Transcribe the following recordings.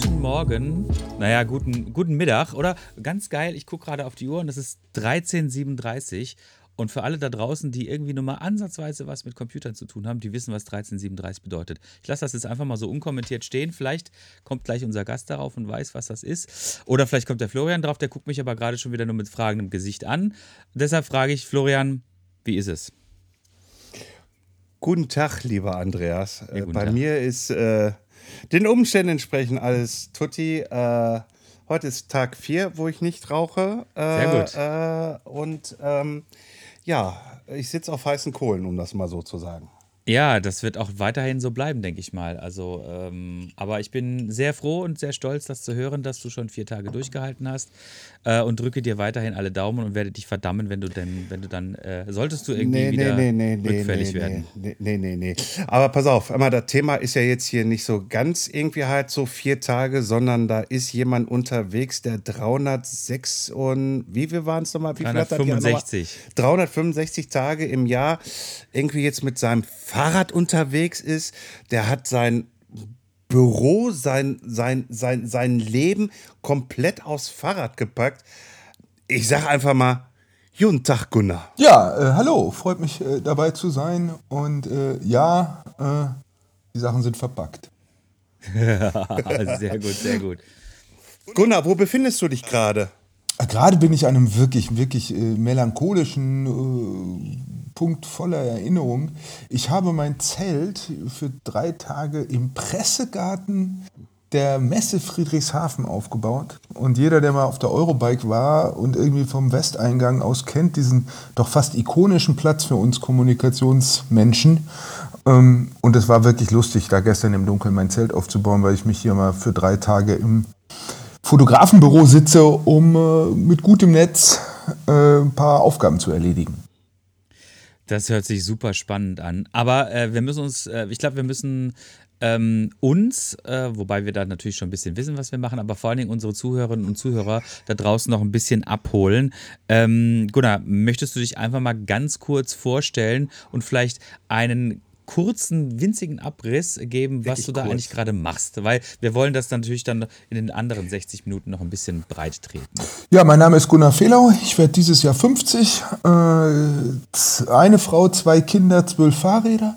guten Morgen. Naja, guten, guten Mittag, oder? Ganz geil, ich gucke gerade auf die Uhr und es ist 13.37 und für alle da draußen, die irgendwie nur mal ansatzweise was mit Computern zu tun haben, die wissen, was 1337 bedeutet. Ich lasse das jetzt einfach mal so unkommentiert stehen. Vielleicht kommt gleich unser Gast darauf und weiß, was das ist. Oder vielleicht kommt der Florian drauf, der guckt mich aber gerade schon wieder nur mit fragendem Gesicht an. Deshalb frage ich, Florian, wie ist es? Guten Tag, lieber Andreas. Ja, Äh, guten Bei Tag. mir ist äh, den Umständen entsprechend alles tutti. Äh, heute ist Tag 4, wo ich nicht rauche. Äh, Sehr gut. Äh, und ähm, ja, ich sitze auf heißen Kohlen, um das mal so zu sagen. Ja, das wird auch weiterhin so bleiben, denke ich mal. Also, ähm, aber ich bin sehr froh und sehr stolz, das zu hören, dass du schon vier Tage durchgehalten hast äh, und drücke dir weiterhin alle Daumen und werde dich verdammen, wenn du denn, wenn du dann, äh, solltest du irgendwie wieder rückfällig werden. Nee, nee, nee, nee. Aber pass auf, einmal das Thema ist ja jetzt hier nicht so ganz irgendwie halt so vier Tage, sondern da ist jemand unterwegs, der 306 und wie viel waren es nochmal? Wie viel hat das Jahr nochmal? 365. 365 Tage im Jahr irgendwie jetzt mit seinem Fahrrad unterwegs ist. Der hat sein Büro, sein, sein, sein, sein Leben komplett aufs Fahrrad gepackt. Ich sag einfach mal, guten Tag, Gunnar. Ja, äh, hallo, freut mich äh, dabei zu sein. Und äh, ja, äh, die Sachen sind verpackt. sehr gut, sehr gut. Gunnar, wo befindest du dich gerade? Gerade bin ich an einem wirklich, wirklich äh, melancholischen äh, Punkt voller Erinnerung. Ich habe mein Zelt für drei Tage im Pressegarten der Messe Friedrichshafen aufgebaut. Und jeder, der mal auf der Eurobike war und irgendwie vom Westeingang aus kennt, diesen doch fast ikonischen Platz für uns Kommunikationsmenschen. Ähm, Und es war wirklich lustig, da gestern im Dunkeln mein Zelt aufzubauen, weil ich mich hier mal für drei Tage im Fotografenbüro sitze, um äh, mit gutem Netz äh, ein paar Aufgaben zu erledigen. Das hört sich super spannend an. Aber äh, wir müssen uns, äh, ich glaube, wir müssen ähm, uns, äh, wobei wir da natürlich schon ein bisschen wissen, was wir machen, aber vor allen Dingen unsere Zuhörerinnen und Zuhörer da draußen noch ein bisschen abholen. Ähm, Gunnar, möchtest du dich einfach mal ganz kurz vorstellen und vielleicht einen kurzen, winzigen Abriss geben, was Wirklich du da kurz. eigentlich gerade machst? Weil wir wollen das natürlich dann in den anderen 60 Minuten noch ein bisschen breit treten. Ja, mein Name ist Gunnar Fehlau. Ich werde dieses Jahr 50. Äh, eine Frau, zwei Kinder, zwölf Fahrräder.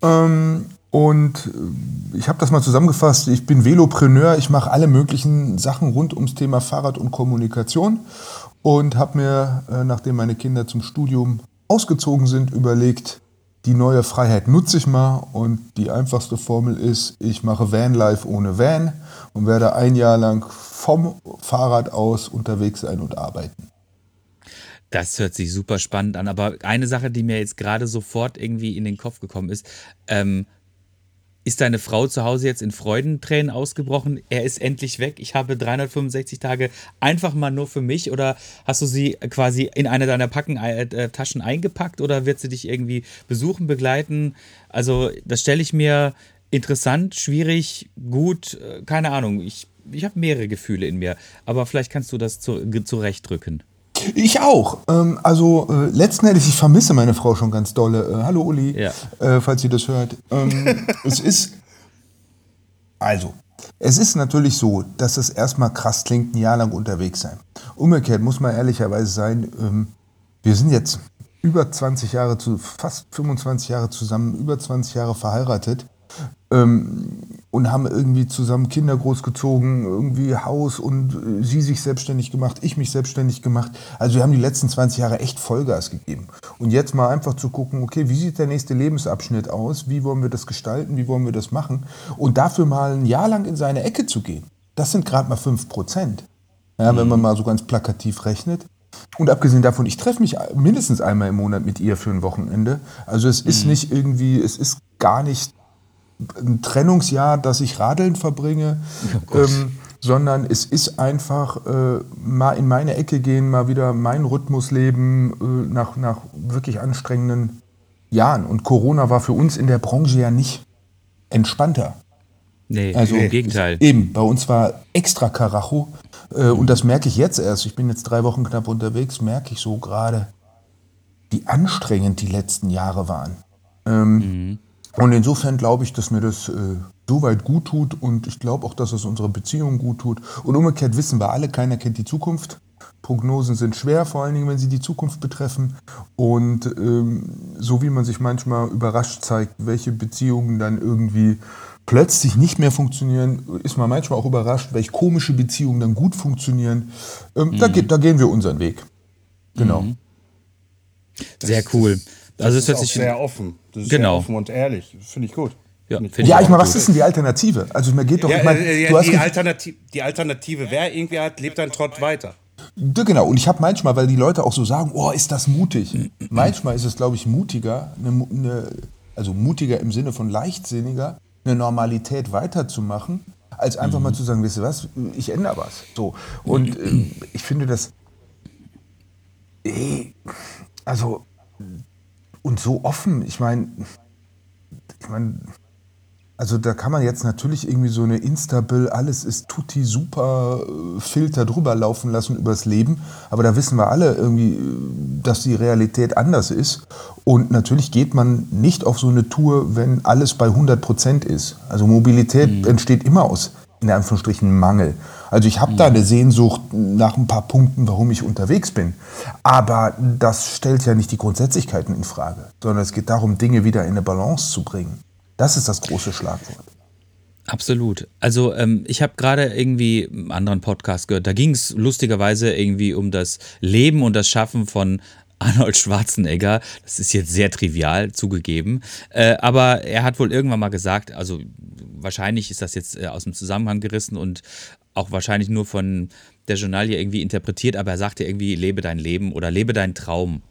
Ähm, und äh, ich habe das mal zusammengefasst. Ich bin Velopreneur. Ich mache alle möglichen Sachen rund ums Thema Fahrrad und Kommunikation. Und habe mir, äh, nachdem meine Kinder zum Studium ausgezogen sind, überlegt, die neue Freiheit nutze ich mal. Und die einfachste Formel ist, ich mache Vanlife ohne Van und werde ein Jahr lang vom Fahrrad aus unterwegs sein und arbeiten. Das hört sich super spannend an. Aber eine Sache, die mir jetzt gerade sofort irgendwie in den Kopf gekommen ist, ähm, ist deine Frau zu Hause jetzt in Freudentränen ausgebrochen? Er ist endlich weg. Ich habe 365 Tage einfach mal nur für mich. Oder hast du sie quasi in eine deiner Packen, äh, Taschen eingepackt oder wird sie dich irgendwie besuchen, begleiten? Also, das stelle ich mir interessant, schwierig, gut, äh, keine Ahnung. Ich, ich habe mehrere Gefühle in mir. Aber vielleicht kannst du das zu, zurechtdrücken. Ich auch. Ähm, also äh, letzten Endes, ich vermisse meine Frau schon ganz dolle. Äh, hallo Uli, Ja. äh, falls sie das hört. Ähm, es ist, also, es ist natürlich so, dass es erstmal krass klingt, ein Jahr lang unterwegs sein. Umgekehrt muss man ehrlicherweise sein, ähm, wir sind jetzt über 20 Jahre, zu, fast 25 Jahre zusammen, über 20 Jahre verheiratet ähm, und haben irgendwie zusammen Kinder großgezogen, irgendwie Haus und äh, sie sich selbstständig gemacht, ich mich selbstständig gemacht. Also wir haben die letzten 20 Jahre echt Vollgas gegeben. Und jetzt mal einfach zu gucken, okay, wie sieht der nächste Lebensabschnitt aus? Wie wollen wir das gestalten? Wie wollen wir das machen? Und dafür mal ein Jahr lang in seine Ecke zu gehen, das sind gerade mal 5 Prozent. Ja, wenn man mal so ganz plakativ rechnet. Und abgesehen davon, ich treffe mich mindestens einmal im Monat mit ihr für ein Wochenende. Also es ist nicht irgendwie, es ist gar nicht ein Trennungsjahr, das ich radeln verbringe. ähm, sondern es ist einfach äh, mal in meine Ecke gehen, mal wieder meinen Rhythmus leben äh, nach, nach wirklich anstrengenden Jahren. Und Corona war für uns in der Branche ja nicht entspannter. Nee, Also im Gegenteil. Eben, bei uns war extra Karacho. Äh, und das merke ich jetzt erst. Ich bin jetzt drei Wochen knapp unterwegs, merke ich so gerade, wie anstrengend die letzten Jahre waren. Ähm, Und insofern glaube ich, dass mir das äh, soweit gut tut und ich glaube auch, dass es unserer Beziehung gut tut. Und umgekehrt wissen wir alle, keiner kennt die Zukunft. Prognosen sind schwer, vor allen Dingen, wenn sie die Zukunft betreffen. Und ähm, so wie man sich manchmal überrascht zeigt, welche Beziehungen dann irgendwie plötzlich nicht mehr funktionieren, ist man manchmal auch überrascht, welche komische Beziehungen dann gut funktionieren. Ähm, da, geht, da gehen wir unseren Weg. Genau. Sehr cool. Es das hört ist auch sehr offen. Das ist Genau. sehr offen und ehrlich. Finde ich gut. Ja, ich Ja, ich meine, was ist denn die Alternative? Also mir geht doch, Ja, ich meine, äh, du ja, hast die, Alternative, die Alternative wäre, irgendwie hat, lebt ein Trott weiter. Ja, Genau, und ich habe manchmal, weil die Leute auch so sagen, oh, ist das mutig. manchmal ist es, glaube ich, mutiger, eine, eine, also mutiger im Sinne von leichtsinniger, eine Normalität weiterzumachen, als einfach mal zu sagen, wisst ihr was, ich ändere was. So. Und ähm, ich finde das, eh, also, und so offen, ich meine, ich meine, also da kann man jetzt natürlich irgendwie so eine Instabill, alles ist tutti super äh, Filter drüber laufen lassen übers Leben, aber da wissen wir alle irgendwie, äh, dass die Realität anders ist. Und natürlich geht man nicht auf so eine Tour, wenn alles bei 100 Prozent ist. Also Mobilität entsteht immer aus in Anführungsstrichen Mangel. Also ich habe da eine Sehnsucht nach ein paar Punkten, warum ich unterwegs bin. Aber das stellt ja nicht die Grundsätzlichkeiten in Frage, sondern es geht darum, Dinge wieder in eine Balance zu bringen. Das ist das große Schlagwort. Absolut. Also ähm, ich habe gerade irgendwie einen anderen Podcast gehört. Da ging es lustigerweise irgendwie um das Leben und das Schaffen von Arnold Schwarzenegger. Das ist jetzt sehr trivial zugegeben. Äh, aber er hat wohl irgendwann mal gesagt, also wahrscheinlich ist das jetzt äh, aus dem Zusammenhang gerissen und auch wahrscheinlich nur von der Journalie irgendwie interpretiert, aber er sagte irgendwie, lebe dein Leben oder lebe deinen Traum.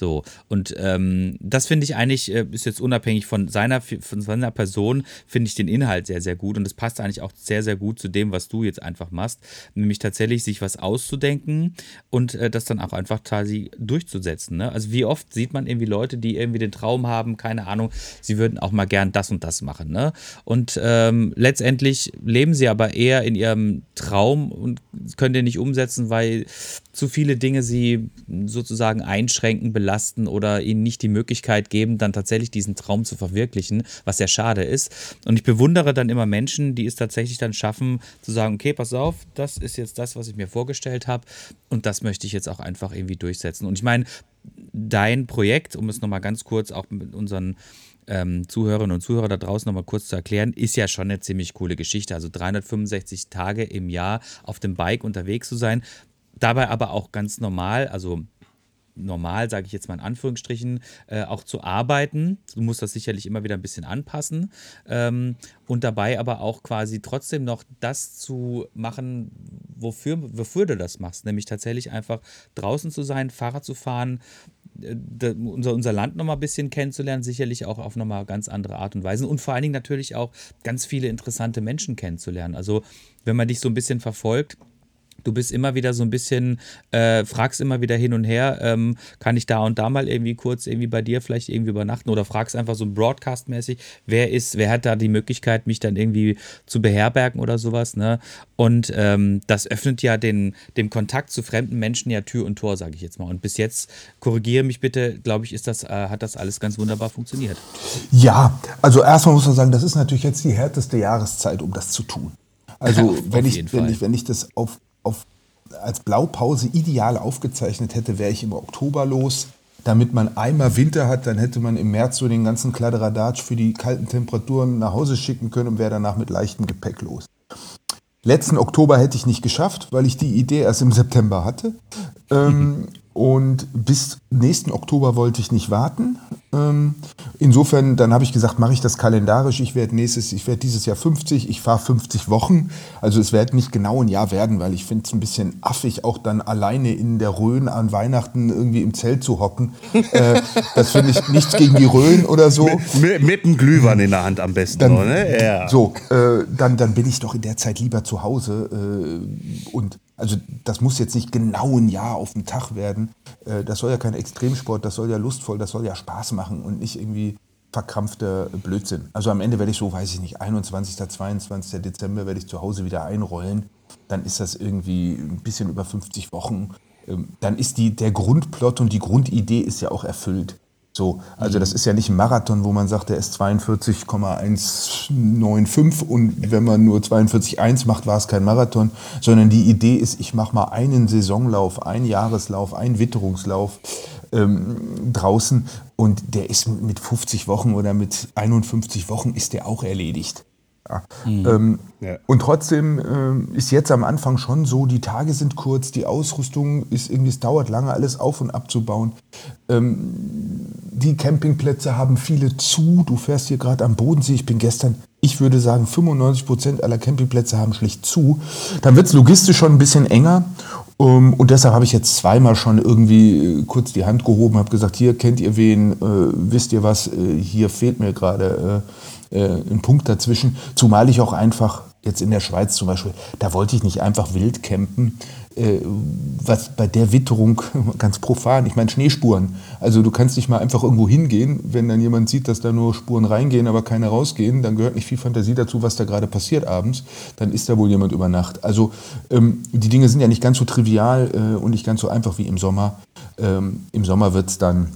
So, und ähm, das finde ich eigentlich, äh, ist jetzt unabhängig von seiner, von seiner Person, finde ich den Inhalt sehr, sehr gut. Und das passt eigentlich auch sehr, sehr gut zu dem, was du jetzt einfach machst. Nämlich tatsächlich sich was auszudenken und äh, das dann auch einfach quasi durchzusetzen. Ne? Also wie oft sieht man irgendwie Leute, die irgendwie den Traum haben, keine Ahnung, sie würden auch mal gern das und das machen. Ne? Und ähm, letztendlich leben sie aber eher in ihrem Traum und können den nicht umsetzen, weil zu viele Dinge sie sozusagen einschränken, belasten oder ihnen nicht die Möglichkeit geben, dann tatsächlich diesen Traum zu verwirklichen, was sehr schade ist. Und ich bewundere dann immer Menschen, die es tatsächlich dann schaffen, zu sagen, okay, pass auf, das ist jetzt das, was ich mir vorgestellt habe und das möchte ich jetzt auch einfach irgendwie durchsetzen. Und ich meine, dein Projekt, um es nochmal ganz kurz auch mit unseren ähm, Zuhörerinnen und Zuhörer da draußen nochmal kurz zu erklären, ist ja schon eine ziemlich coole Geschichte. Also 365 Tage im Jahr auf dem Bike unterwegs zu sein, dabei aber auch ganz normal, also normal, sage ich jetzt mal in Anführungsstrichen, äh, auch zu arbeiten. Du musst das sicherlich immer wieder ein bisschen anpassen ähm, und dabei aber auch quasi trotzdem noch das zu machen, wofür, wofür du das machst, nämlich tatsächlich einfach draußen zu sein, Fahrrad zu fahren, äh, unser, unser Land nochmal ein bisschen kennenzulernen, sicherlich auch auf nochmal ganz andere Art und Weise und vor allen Dingen natürlich auch ganz viele interessante Menschen kennenzulernen. Also wenn man dich so ein bisschen verfolgt, Du bist immer wieder so ein bisschen, äh, fragst immer wieder hin und her, ähm, kann ich da und da mal irgendwie kurz irgendwie bei dir vielleicht irgendwie übernachten oder fragst einfach so Broadcast-mäßig, wer ist, wer hat da die Möglichkeit, mich dann irgendwie zu beherbergen oder sowas, ne? Und ähm, das öffnet ja den, dem Kontakt zu fremden Menschen ja Tür und Tor, sage ich jetzt mal. Und bis jetzt, korrigiere mich bitte, glaube ich, ist das, äh, hat das alles ganz wunderbar funktioniert. Ja, also erstmal muss man sagen, das ist natürlich jetzt die härteste Jahreszeit, um das zu tun. Also wenn, ich, wenn, ich, wenn ich das auf, auf, als Blaupause ideal aufgezeichnet hätte, wäre ich im Oktober los. Damit man einmal Winter hat, dann hätte man im März so den ganzen Kladderadatsch für die kalten Temperaturen nach Hause schicken können und wäre danach mit leichtem Gepäck los. Letzten Oktober hätte ich nicht geschafft, weil ich die Idee erst im September hatte. Ähm, und bis nächsten Oktober wollte ich nicht warten. Ähm, insofern, dann habe ich gesagt, mache ich das kalendarisch. Ich werde nächstes, ich werde dieses Jahr 50, ich fahre 50 Wochen. Also es wird nicht genau ein Jahr werden, weil ich finde es ein bisschen affig, auch dann alleine in der Rhön an Weihnachten irgendwie im Zelt zu hocken. äh, das finde ich nichts gegen die Rhön oder so. Mit, mit einem Glühwein in der Hand am besten. Dann, noch, ne? ja. So, äh, dann, dann bin ich doch in der Zeit lieber zu Hause äh, und also das muss jetzt nicht genau ein Jahr auf den Tag werden. Äh, das soll ja kein Extremsport, das soll ja lustvoll, das soll ja Spaß machen und nicht irgendwie verkrampfter Blödsinn. Also am Ende werde ich so, weiß ich nicht, 21., 22. Dezember werde ich zu Hause wieder einrollen. Dann ist das irgendwie ein bisschen über 50 Wochen. Ähm, dann ist die, der Grundplot und die Grundidee ist ja auch erfüllt. So, also das ist ja nicht ein Marathon, wo man sagt, der ist 42,195 und wenn man nur 42,1 macht, war es kein Marathon, sondern die Idee ist, ich mache mal einen Saisonlauf, einen Jahreslauf, einen Witterungslauf ähm, draußen und der ist mit 50 Wochen oder mit 51 Wochen ist der auch erledigt. Ja. Mhm. Ähm, ja. Und trotzdem ähm, ist jetzt am Anfang schon so, die Tage sind kurz, die Ausrüstung ist irgendwie, es dauert lange, alles auf und abzubauen. Ähm, die Campingplätze haben viele zu. Du fährst hier gerade am Bodensee. Ich bin gestern, ich würde sagen, 95 Prozent aller Campingplätze haben schlicht zu. Dann wird es logistisch schon ein bisschen enger. Um, und deshalb habe ich jetzt zweimal schon irgendwie äh, kurz die Hand gehoben, habe gesagt, hier kennt ihr wen, äh, wisst ihr was, äh, hier fehlt mir gerade äh, äh, ein Punkt dazwischen. Zumal ich auch einfach jetzt in der Schweiz zum Beispiel, da wollte ich nicht einfach wild campen, äh, was bei der Witterung ganz profan, ich meine Schneespuren. Also du kannst nicht mal einfach irgendwo hingehen, wenn dann jemand sieht, dass da nur Spuren reingehen, aber keine rausgehen, dann gehört nicht viel Fantasie dazu, was da gerade passiert abends. Dann ist da wohl jemand über Nacht. Also ähm, die Dinge sind ja nicht ganz so trivial äh, und nicht ganz so einfach wie im Sommer. Ähm, Im Sommer wird es dann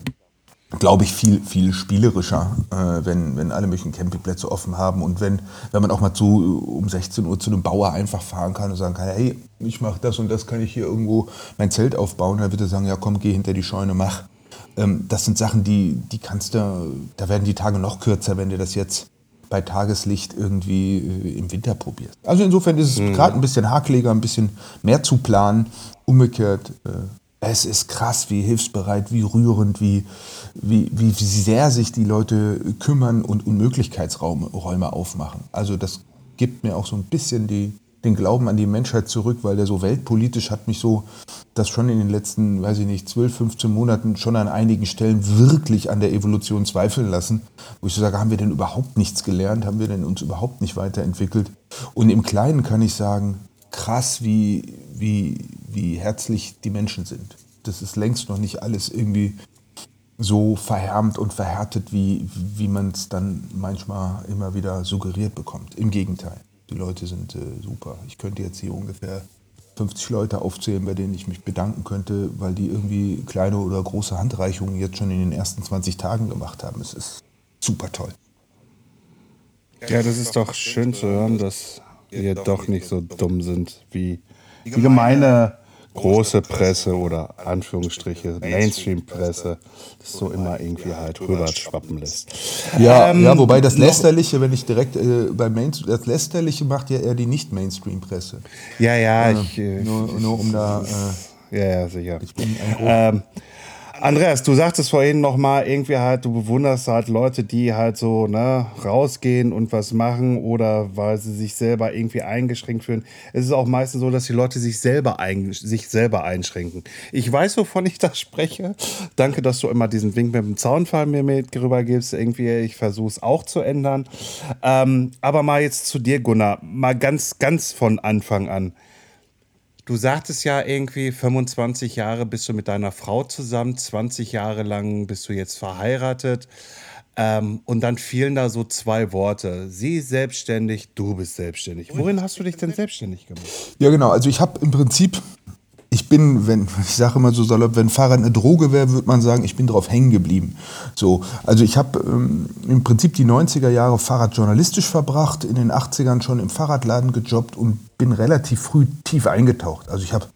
glaube ich, viel, viel spielerischer, äh, wenn, wenn alle möglichen Campingplätze offen haben und wenn, wenn man auch mal zu, um 16 Uhr zu einem Bauer einfach fahren kann und sagen kann, hey, ich mache das und das, kann ich hier irgendwo mein Zelt aufbauen, dann wird er sagen, ja komm, geh hinter die Scheune, mach. Ähm, das sind Sachen, die, die kannst du, da werden die Tage noch kürzer, wenn du das jetzt bei Tageslicht irgendwie äh, im Winter probierst. Also insofern ist es mhm. gerade ein bisschen hakeliger, ein bisschen mehr zu planen. Umgekehrt, äh, es ist krass, wie hilfsbereit, wie rührend, wie, wie, wie sehr sich die Leute kümmern und Unmöglichkeitsräume aufmachen. Also das gibt mir auch so ein bisschen die, den Glauben an die Menschheit zurück, weil der so weltpolitisch hat mich so, das schon in den letzten, weiß ich nicht, 12, 15 Monaten schon an einigen Stellen wirklich an der Evolution zweifeln lassen, wo ich so sage, haben wir denn überhaupt nichts gelernt, haben wir denn uns überhaupt nicht weiterentwickelt? Und im Kleinen kann ich sagen, krass, wie, wie, wie herzlich die Menschen sind. Das ist längst noch nicht alles irgendwie so verhärmt und verhärtet, wie, wie man es dann manchmal immer wieder suggeriert bekommt. Im Gegenteil, die Leute sind äh, super. Ich könnte jetzt hier ungefähr 50 Leute aufzählen, bei denen ich mich bedanken könnte, weil die irgendwie kleine oder große Handreichungen jetzt schon in den ersten 20 Tagen gemacht haben. Es ist super toll. Ja, das ist doch schön zu hören, dass wir doch nicht so dumm sind wie die gemeine große Presse oder Anführungsstriche Mainstream-Presse das so immer irgendwie halt rüber schwappen lässt. Ja, ähm, ja wobei das Lästerliche, wenn ich direkt äh, bei Mainstream, das Lästerliche macht ja eher die Nicht-Mainstream-Presse. Ja, ja, äh, ich, nur, nur um da. Äh, ja, ja, sicher. Ich bin ein ähm, Andreas, du sagtest vorhin noch mal irgendwie halt, du bewunderst halt Leute, die halt so ne, rausgehen und was machen oder weil sie sich selber irgendwie eingeschränkt fühlen. Es ist auch meistens so, dass die Leute sich selber, ein, sich selber einschränken. Ich weiß, wovon ich da spreche. Danke, dass du immer diesen Wink mit dem Zaunfall mir mit rübergibst. Irgendwie, ich versuche es auch zu ändern. Ähm, aber mal jetzt zu dir, Gunnar, mal ganz, ganz von Anfang an. Du sagtest ja irgendwie, 25 Jahre bist du mit deiner Frau zusammen, 20 Jahre lang bist du jetzt verheiratet. Ähm, und dann fielen da so zwei Worte. Sie selbstständig, du bist selbstständig. Worin hast du dich denn selbstständig gemacht? Ja, genau. Also ich habe im Prinzip ich bin, wenn, ich sage immer so salopp, wenn Fahrrad eine Droge wäre, würde man sagen, ich bin drauf hängen geblieben. So, also ich habe ähm, im Prinzip die 90er Jahre Fahrrad journalistisch verbracht, in den 80ern schon im Fahrradladen gejobbt und bin relativ früh tief eingetaucht. Also ich habe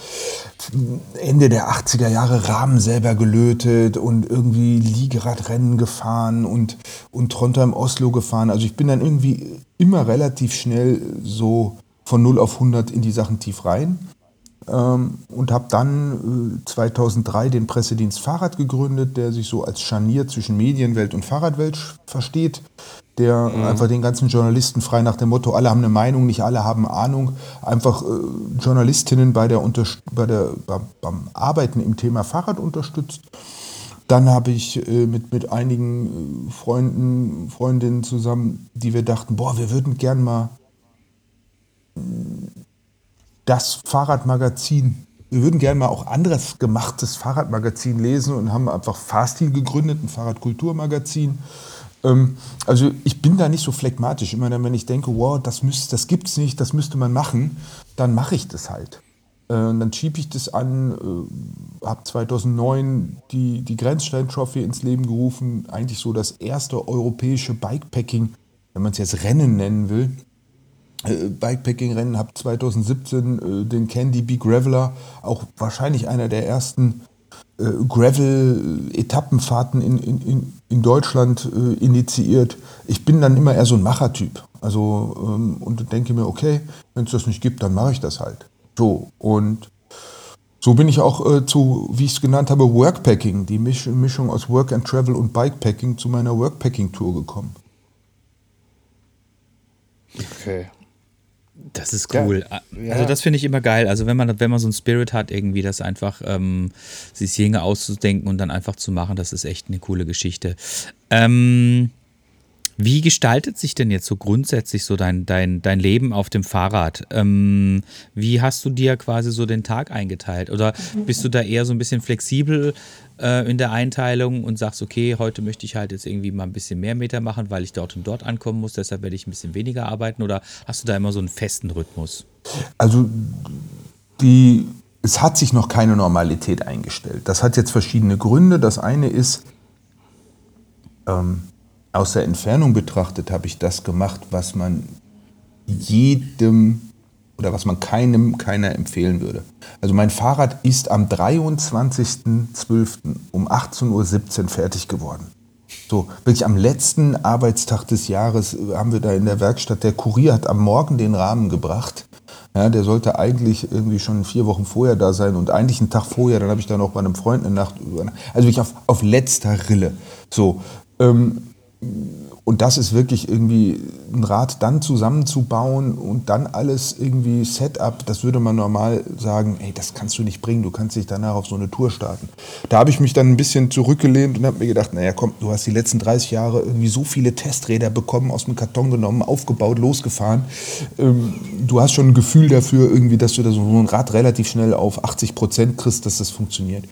Ende der 80er Jahre Rahmen selber gelötet und irgendwie Liegeradrennen gefahren und, und Trondheim Oslo gefahren. Also ich bin dann irgendwie immer relativ schnell so von 0 auf 100 in die Sachen tief rein und habe dann äh, 2003 den Pressedienst Fahrrad gegründet, der sich so als Scharnier zwischen Medienwelt und Fahrradwelt versteht, der mhm. einfach den ganzen Journalisten frei nach dem Motto, alle haben eine Meinung, nicht alle haben Ahnung, einfach äh, Journalistinnen bei der, bei der, beim Arbeiten im Thema Fahrrad unterstützt. Dann habe ich äh, mit, mit einigen äh, Freunden, Freundinnen zusammen, die wir dachten, boah, wir würden gern mal das Fahrradmagazin. Wir würden gerne mal auch anderes gemachtes Fahrradmagazin lesen und haben einfach Fahrstil gegründet, ein Fahrradkulturmagazin. Ähm, also ich bin da nicht so phlegmatisch. Immer dann, wenn ich denke, wow, das, müsst, das gibt's nicht, das müsste man machen, dann mache ich das halt. Äh, dann schiebe ich das an, äh, habe 2009 die, die Grenzstein Trophy ins Leben gerufen, eigentlich so das erste europäische Bikepacking, wenn man es jetzt Rennen nennen will, äh, Bikepacking-Rennen, habe 2017 äh, den Candy Big Graveler, auch wahrscheinlich einer der ersten äh, Gravel-Etappenfahrten in, in, in Deutschland äh, initiiert. Ich bin dann immer eher so ein Machertyp. Also, ähm, und denke mir, okay, wenn es das nicht gibt, dann mache ich das halt. So, und so bin ich auch äh, zu, wie ich es genannt habe, Workpacking, die Misch Mischung aus Work and Travel und Bikepacking, zu meiner Workpacking-Tour gekommen. Okay. Das ist cool. Ja, also das finde ich immer geil. Also wenn man, wenn man so einen Spirit hat, irgendwie das einfach ähm, sich Dinge auszudenken und dann einfach zu machen, das ist echt eine coole Geschichte. Ähm, wie gestaltet sich denn jetzt so grundsätzlich so dein, dein, dein Leben auf dem Fahrrad? Ähm, wie hast du dir quasi so den Tag eingeteilt? Oder bist du da eher so ein bisschen flexibel äh, in der Einteilung und sagst, okay, heute möchte ich halt jetzt irgendwie mal ein bisschen mehr Meter machen, weil ich dort und dort ankommen muss, deshalb werde ich ein bisschen weniger arbeiten? Oder hast du da immer so einen festen Rhythmus? Also die, es hat sich noch keine Normalität eingestellt. Das hat jetzt verschiedene Gründe. Das eine ist, ähm, aus der Entfernung betrachtet habe ich das gemacht, was man jedem oder was man keinem, keiner empfehlen würde. Also mein Fahrrad ist am 23.12. um 18.17 Uhr fertig geworden. So, wirklich am letzten Arbeitstag des Jahres haben wir da in der Werkstatt, der Kurier hat am Morgen den Rahmen gebracht. Ja, der sollte eigentlich irgendwie schon vier Wochen vorher da sein und eigentlich einen Tag vorher, dann habe ich da noch bei einem Freund eine Nacht über. Also wirklich auf, auf letzter Rille. So, ähm, und das ist wirklich irgendwie ein Rad dann zusammenzubauen und dann alles irgendwie Setup, das würde man normal sagen, ey, das kannst du nicht bringen, du kannst dich danach auf so eine Tour starten. Da habe ich mich dann ein bisschen zurückgelehnt und habe mir gedacht, naja, komm, du hast die letzten 30 Jahre irgendwie so viele Testräder bekommen, aus dem Karton genommen, aufgebaut, losgefahren. Ähm, du hast schon ein Gefühl dafür irgendwie, dass du da so ein Rad relativ schnell auf 80 Prozent kriegst, dass das funktioniert.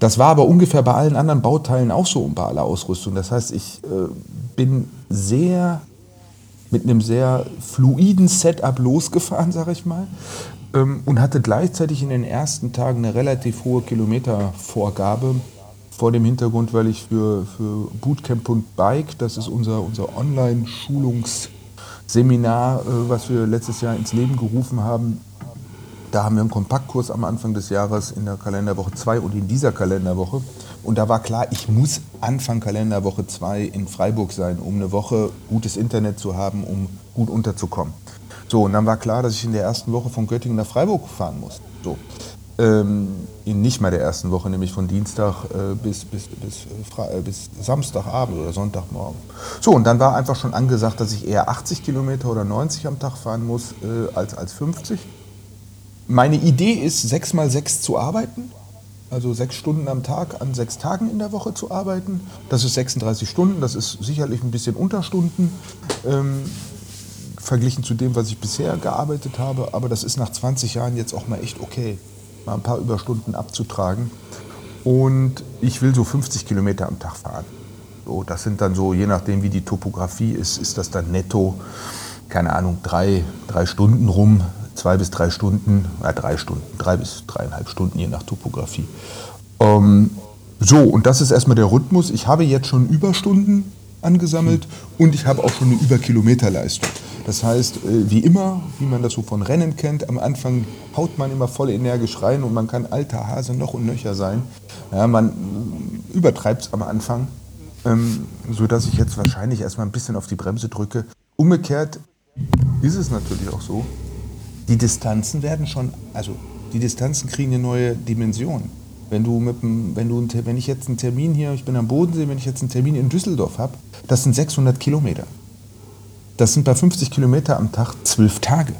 Das war aber ungefähr bei allen anderen Bauteilen auch so und bei aller Ausrüstung. Das heißt, ich äh, bin sehr mit einem sehr fluiden Setup losgefahren, sage ich mal, ähm, und hatte gleichzeitig in den ersten Tagen eine relativ hohe Kilometervorgabe vor dem Hintergrund, weil ich für, für Bootcamp und Bike, das ist unser, unser Online-Schulungsseminar, äh, was wir letztes Jahr ins Leben gerufen haben, da haben wir einen Kompaktkurs am Anfang des Jahres in der Kalenderwoche 2 und in dieser Kalenderwoche. Und da war klar, ich muss Anfang Kalenderwoche 2 in Freiburg sein, um eine Woche gutes Internet zu haben, um gut unterzukommen. So, und dann war klar, dass ich in der ersten Woche von Göttingen nach Freiburg fahren muss. So. Ähm, in nicht mal der ersten Woche, nämlich von Dienstag äh, bis, bis, bis, äh, bis Samstagabend oder Sonntagmorgen. So, und dann war einfach schon angesagt, dass ich eher 80 Kilometer oder 90 am Tag fahren muss äh, als, als 50. Meine Idee ist, sechs mal sechs zu arbeiten, also sechs Stunden am Tag an sechs Tagen in der Woche zu arbeiten. Das ist 36 Stunden, das ist sicherlich ein bisschen Unterstunden ähm, verglichen zu dem, was ich bisher gearbeitet habe. Aber das ist nach 20 Jahren jetzt auch mal echt okay, mal ein paar Überstunden abzutragen. Und ich will so 50 Kilometer am Tag fahren. So, das sind dann so, je nachdem wie die Topografie ist, ist das dann netto, keine Ahnung, drei, drei Stunden rum, zwei bis drei Stunden, äh, drei Stunden, drei bis dreieinhalb Stunden, je nach Topografie. Ähm, so, und das ist erstmal der Rhythmus. Ich habe jetzt schon Überstunden angesammelt und ich habe auch schon eine Überkilometerleistung. Das heißt, äh, wie immer, wie man das so von Rennen kennt, am Anfang haut man immer voll energisch rein und man kann alter Hase noch und nöcher sein. Ja, man äh, übertreibt es am Anfang, ähm, sodass ich jetzt wahrscheinlich erstmal ein bisschen auf die Bremse drücke. Umgekehrt ist es natürlich auch so, die Distanzen werden schon, also Die Distanzen kriegen eine neue Dimension. Wenn du mit dem, wenn du, wenn ich jetzt einen Termin hier, ich bin am Bodensee, wenn ich jetzt einen Termin in Düsseldorf habe, das sind 600 Kilometer. Das sind bei 50 Kilometer am Tag zwölf Tage.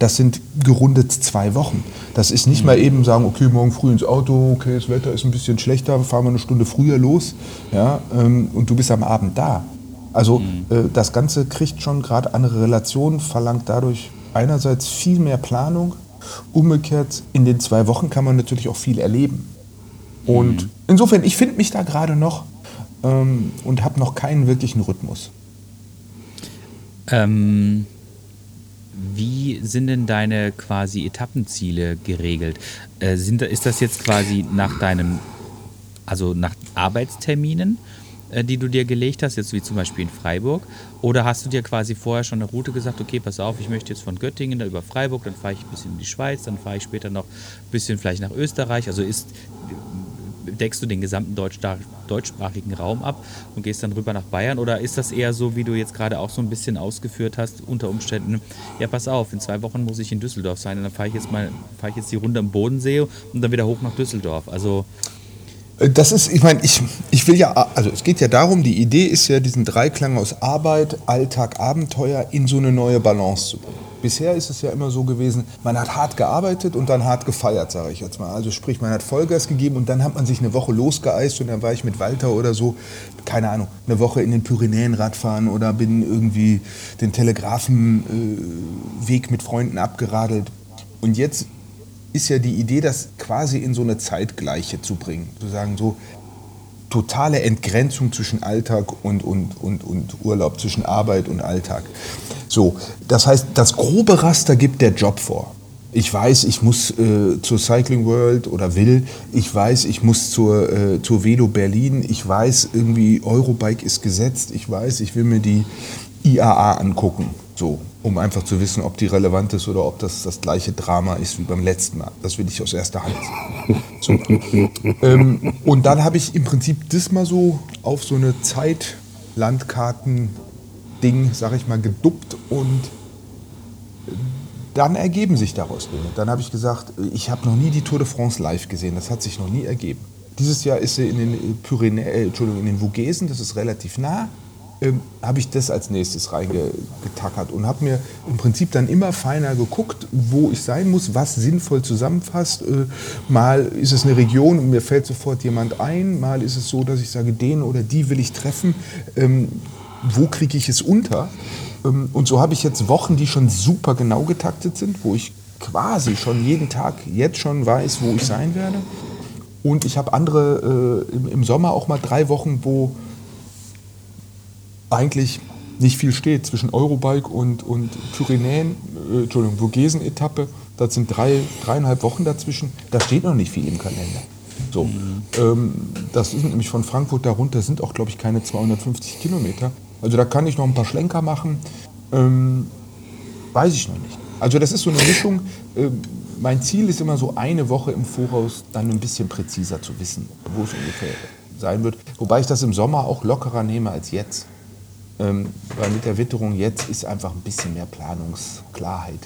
Das sind gerundet zwei Wochen. Das ist nicht mal eben sagen, okay, morgen früh ins Auto, okay, das Wetter ist ein bisschen schlechter, fahren wir eine Stunde früher los, ja, ähm, und du bist am Abend da. Also äh, das Ganze kriegt schon gerade andere Relationen, verlangt dadurch einerseits viel mehr Planung, umgekehrt in den zwei Wochen kann man natürlich auch viel erleben. Und insofern, ich finde mich da gerade noch ähm, und habe noch keinen wirklichen Rhythmus. Ähm, wie sind denn deine quasi Etappenziele geregelt? Äh, sind, ist das jetzt quasi nach deinem, also nach Arbeitsterminen, die du dir gelegt hast, jetzt wie zum Beispiel in Freiburg? Oder hast du dir quasi vorher schon eine Route gesagt, okay, pass auf, ich möchte jetzt von Göttingen über Freiburg, dann fahre ich ein bisschen in die Schweiz, dann fahre ich später noch ein bisschen vielleicht nach Österreich. Also ist, deckst du den gesamten deutsch, deutschsprachigen Raum ab und gehst dann rüber nach Bayern? Oder ist das eher so, wie du jetzt gerade auch so ein bisschen ausgeführt hast, unter Umständen, ja, pass auf, in zwei Wochen muss ich in Düsseldorf sein und dann fahre ich jetzt mal, fahre ich jetzt die Runde am Bodensee und dann wieder hoch nach Düsseldorf. Also, Äh, Das ist, ich meine, ich, ich will ja, also es geht ja darum, die Idee ist ja, diesen Dreiklang aus Arbeit, Alltag, Abenteuer in so eine neue Balance zu bringen. Bisher ist es ja immer so gewesen, man hat hart gearbeitet und dann hart gefeiert, sage ich jetzt mal. Also sprich, man hat Vollgas gegeben und dann hat man sich eine Woche losgeeist und dann war ich mit Walter oder so, keine Ahnung, eine Woche in den Pyrenäen Radfahren oder bin irgendwie den Telegrafenweg mit Freunden abgeradelt. Und jetzt ist ja die Idee, das quasi in so eine Zeitgleiche zu bringen. Zu sagen, so totale Entgrenzung zwischen Alltag und, und, und, und Urlaub, zwischen Arbeit und Alltag. So, das heißt, das grobe Raster gibt der Job vor. Ich weiß, ich muss äh, zur Cycling World oder will. Ich weiß, ich muss zur, äh, zur Velo Berlin. Ich weiß, irgendwie Eurobike ist gesetzt. Ich weiß, ich will mir die IAA angucken. So, um einfach zu wissen, ob die relevant ist oder ob das das gleiche Drama ist wie beim letzten Mal. Das will ich aus erster Hand. So. ähm, und dann habe ich im Prinzip das mal so auf so eine Zeit-Landkarten-Ding, sag ich mal, geduppt und dann ergeben sich daraus Dinge. Dann habe ich gesagt, ich habe noch nie die Tour de France live gesehen. Das hat sich noch nie ergeben. Dieses Jahr ist sie in den Pyrenä äh, Entschuldigung, in den Vogesen, das ist relativ nah. Ähm, habe ich das als nächstes reingetackert und habe mir im Prinzip dann immer feiner geguckt, wo ich sein muss, was sinnvoll zusammenfasst. Äh, mal ist es eine Region und mir fällt sofort jemand ein, mal ist es so, dass ich sage, den oder die will ich treffen. Ähm, wo kriege ich es unter? Ähm, Und so habe ich jetzt Wochen, die schon super genau getaktet sind, wo ich quasi schon jeden Tag jetzt schon weiß, wo ich sein werde. Und ich habe andere äh, im, im Sommer auch mal drei Wochen, wo eigentlich nicht viel steht zwischen Eurobike und, und Pyrenäen, äh, Entschuldigung, Vogesen-Etappe. Das sind drei, dreieinhalb Wochen dazwischen. Da steht noch nicht viel im Kalender. So, ähm, das sind nämlich von Frankfurt darunter, sind auch, glaube ich, keine 250 Kilometer. Also da kann ich noch ein paar Schlenker machen. Ähm, weiß ich noch nicht. Also das ist so eine Mischung. Ähm, mein Ziel ist immer so eine Woche im Voraus dann ein bisschen präziser zu wissen, wo es ungefähr sein wird. Wobei ich das im Sommer auch lockerer nehme als jetzt. Ähm, weil mit der Witterung jetzt ist einfach ein bisschen mehr Planungsklarheit.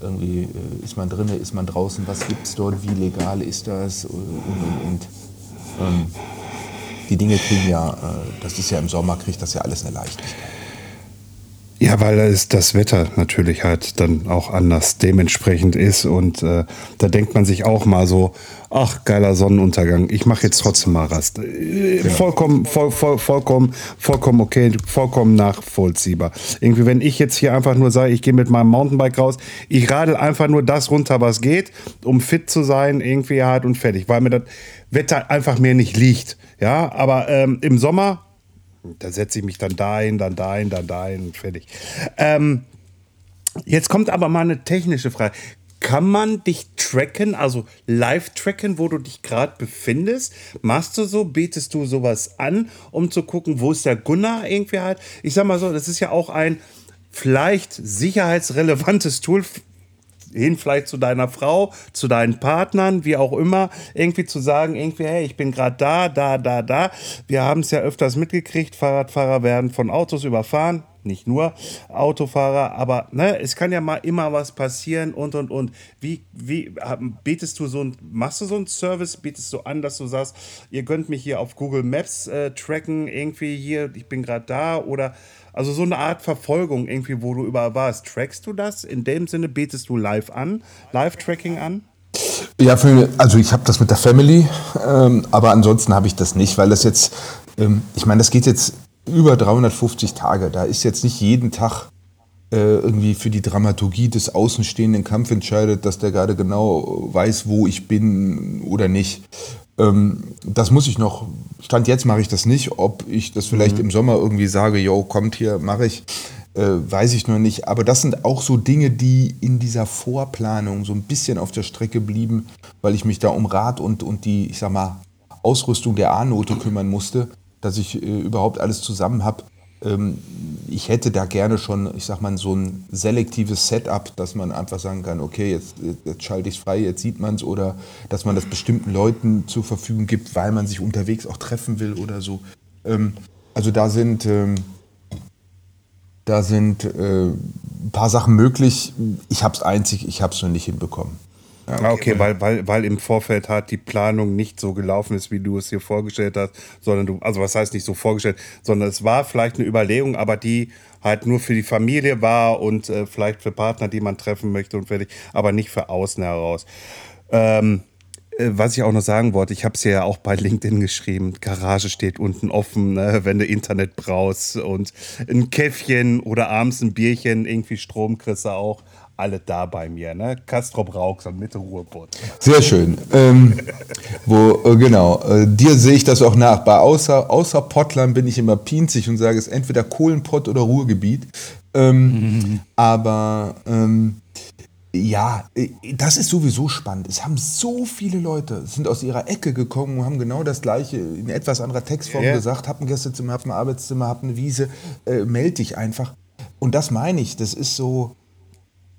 Irgendwie äh, ist man drinnen, ist man draußen, was gibt es dort, wie legal ist das äh, und, und, und. Ähm, die Dinge kriegen ja, äh, das ist ja im Sommer, kriegt das ja alles eine Leichtigkeit. Ja, weil es das Wetter natürlich halt dann auch anders dementsprechend ist und äh, da denkt man sich auch mal so, ach geiler Sonnenuntergang, ich mache jetzt trotzdem mal Rast. Äh, Vollkommen, voll, voll, vollkommen, vollkommen okay, vollkommen nachvollziehbar. Irgendwie, wenn ich jetzt hier einfach nur sage, ich gehe mit meinem Mountainbike raus, ich radel einfach nur das runter, was geht, um fit zu sein, irgendwie halt und fertig, weil mir das Wetter einfach mir nicht liegt. Ja, aber ähm, im Sommer da setze ich mich dann dahin, dann dahin, dann dahin und fertig. Ähm, jetzt kommt aber mal eine technische Frage. Kann man dich tracken, also live tracken, wo du dich gerade befindest? Machst du so, betest du sowas an, um zu gucken, wo ist der Gunnar irgendwie halt? Ich sag mal so, das ist ja auch ein vielleicht sicherheitsrelevantes Tool hin vielleicht zu deiner Frau, zu deinen Partnern, wie auch immer, irgendwie zu sagen, irgendwie, hey, ich bin gerade da, da, da, da. Wir haben es ja öfters mitgekriegt, Fahrradfahrer werden von Autos überfahren. nicht nur Autofahrer, aber ne, es kann ja mal immer was passieren und und und. Wie, wie bietest du so ein, machst du so einen Service, bietest du an, dass du sagst, ihr könnt mich hier auf Google Maps äh, tracken, irgendwie hier, ich bin gerade da oder also so eine Art Verfolgung irgendwie, wo du überall warst. Trackst du das? In dem Sinne bietest du live an, Live-Tracking an? Ja, für, also ich habe das mit der Family, ähm, aber ansonsten habe ich das nicht, weil das jetzt, ähm, ich meine, das geht jetzt über 350 Tage. Da ist jetzt nicht jeden Tag irgendwie für die Dramaturgie des außenstehenden Kampf entscheidet, dass der gerade genau weiß, wo ich bin oder nicht. Ähm, das muss ich noch, Stand jetzt mache ich das nicht. Ob ich das vielleicht mhm. im Sommer irgendwie sage, yo, kommt hier, mache ich, äh, weiß ich noch nicht. Aber das sind auch so Dinge, die in dieser Vorplanung so ein bisschen auf der Strecke blieben, weil ich mich da um Rat und, und die, ich sag mal, Ausrüstung der A-Note kümmern musste, dass ich äh, überhaupt alles zusammen habe. Ähm, ich hätte da gerne schon, ich sag mal, so ein selektives Setup, dass man einfach sagen kann, okay, jetzt, jetzt schalte ich es frei, jetzt sieht man es, oder dass man das bestimmten Leuten zur Verfügung gibt, weil man sich unterwegs auch treffen will oder so. Ähm, also da sind, ähm, da sind äh, ein paar Sachen möglich. Ich habe es einzig, ich habe es noch nicht hinbekommen. Ja, okay, okay, weil, weil, weil im Vorfeld halt die Planung nicht so gelaufen ist, wie du es dir vorgestellt hast, sondern du, also was heißt nicht so vorgestellt, sondern es war vielleicht eine Überlegung, aber die halt nur für die Familie war und äh, vielleicht für Partner, die man treffen möchte und fertig, aber nicht für außen heraus. Ähm, äh, was ich auch noch sagen wollte, ich habe es ja auch bei LinkedIn geschrieben, Garage steht unten offen, ne, wenn du Internet brauchst und ein Käffchen oder abends ein Bierchen, irgendwie Strom kriegst du auch alle da bei mir, ne? Kastrop Rauxel, Mitte Ruhrpott. Sehr schön. Ähm, wo, äh, genau, äh, dir sehe ich das auch nach. Bei außer, außer Pottland bin ich immer pinzig und sage, es ist entweder Kohlenpott oder Ruhrgebiet. Ähm, mhm. Aber ähm, ja, äh, das ist sowieso spannend. Es haben so viele Leute, sind aus ihrer Ecke gekommen und haben genau das Gleiche in etwas anderer Textform yeah. gesagt. Hab ein Gästezimmer, hab ein Arbeitszimmer, hab eine Wiese, äh, meld dich einfach. Und das meine ich, das ist so,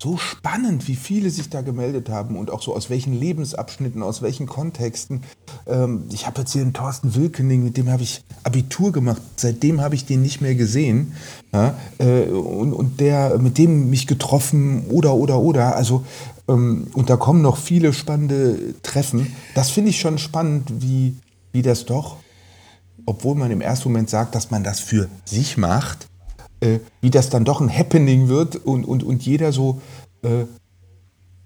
so spannend, wie viele sich da gemeldet haben und auch so aus welchen Lebensabschnitten, aus welchen Kontexten. Ähm, ich habe jetzt hier einen Thorsten Wilkening, mit dem habe ich Abitur gemacht. Seitdem habe ich den nicht mehr gesehen. Ja, äh, und, und der, mit dem mich getroffen oder, oder, oder. Also, ähm, und da kommen noch viele spannende Treffen. Das finde ich schon spannend, wie, wie das doch, obwohl man im ersten Moment sagt, dass man das für sich macht, äh, wie das dann doch ein Happening wird und, und, und jeder so äh,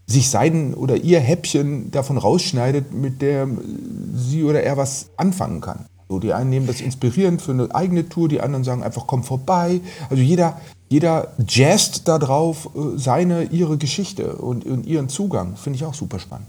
sich sein oder ihr Häppchen davon rausschneidet, mit der sie oder er was anfangen kann. So, die einen nehmen das inspirierend für eine eigene Tour, die anderen sagen einfach, komm vorbei. Also jeder, jeder jazzt da drauf äh, seine, ihre Geschichte und, und ihren Zugang. Finde ich auch super spannend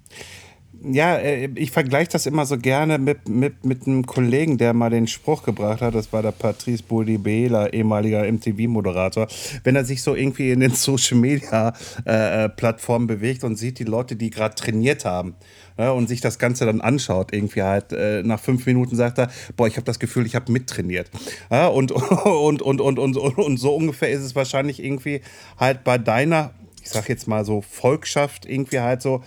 ja, äh, ich vergleiche das immer so gerne mit, mit, mit einem Kollegen, der mal den Spruch gebracht hat. Das war der Patrice Bouldi-Bela, ehemaliger MTV-Moderator. Wenn er sich so irgendwie in den Social-Media-Plattformen äh, bewegt und sieht die Leute, die gerade trainiert haben, ja, und sich das Ganze dann anschaut, irgendwie halt, äh, nach fünf Minuten sagt er, boah, ich habe das Gefühl, ich habe mittrainiert. Ja, und, und, und, und, und, und so ungefähr ist es wahrscheinlich irgendwie halt bei deiner, ich sag jetzt mal so, Volkschaft irgendwie halt so,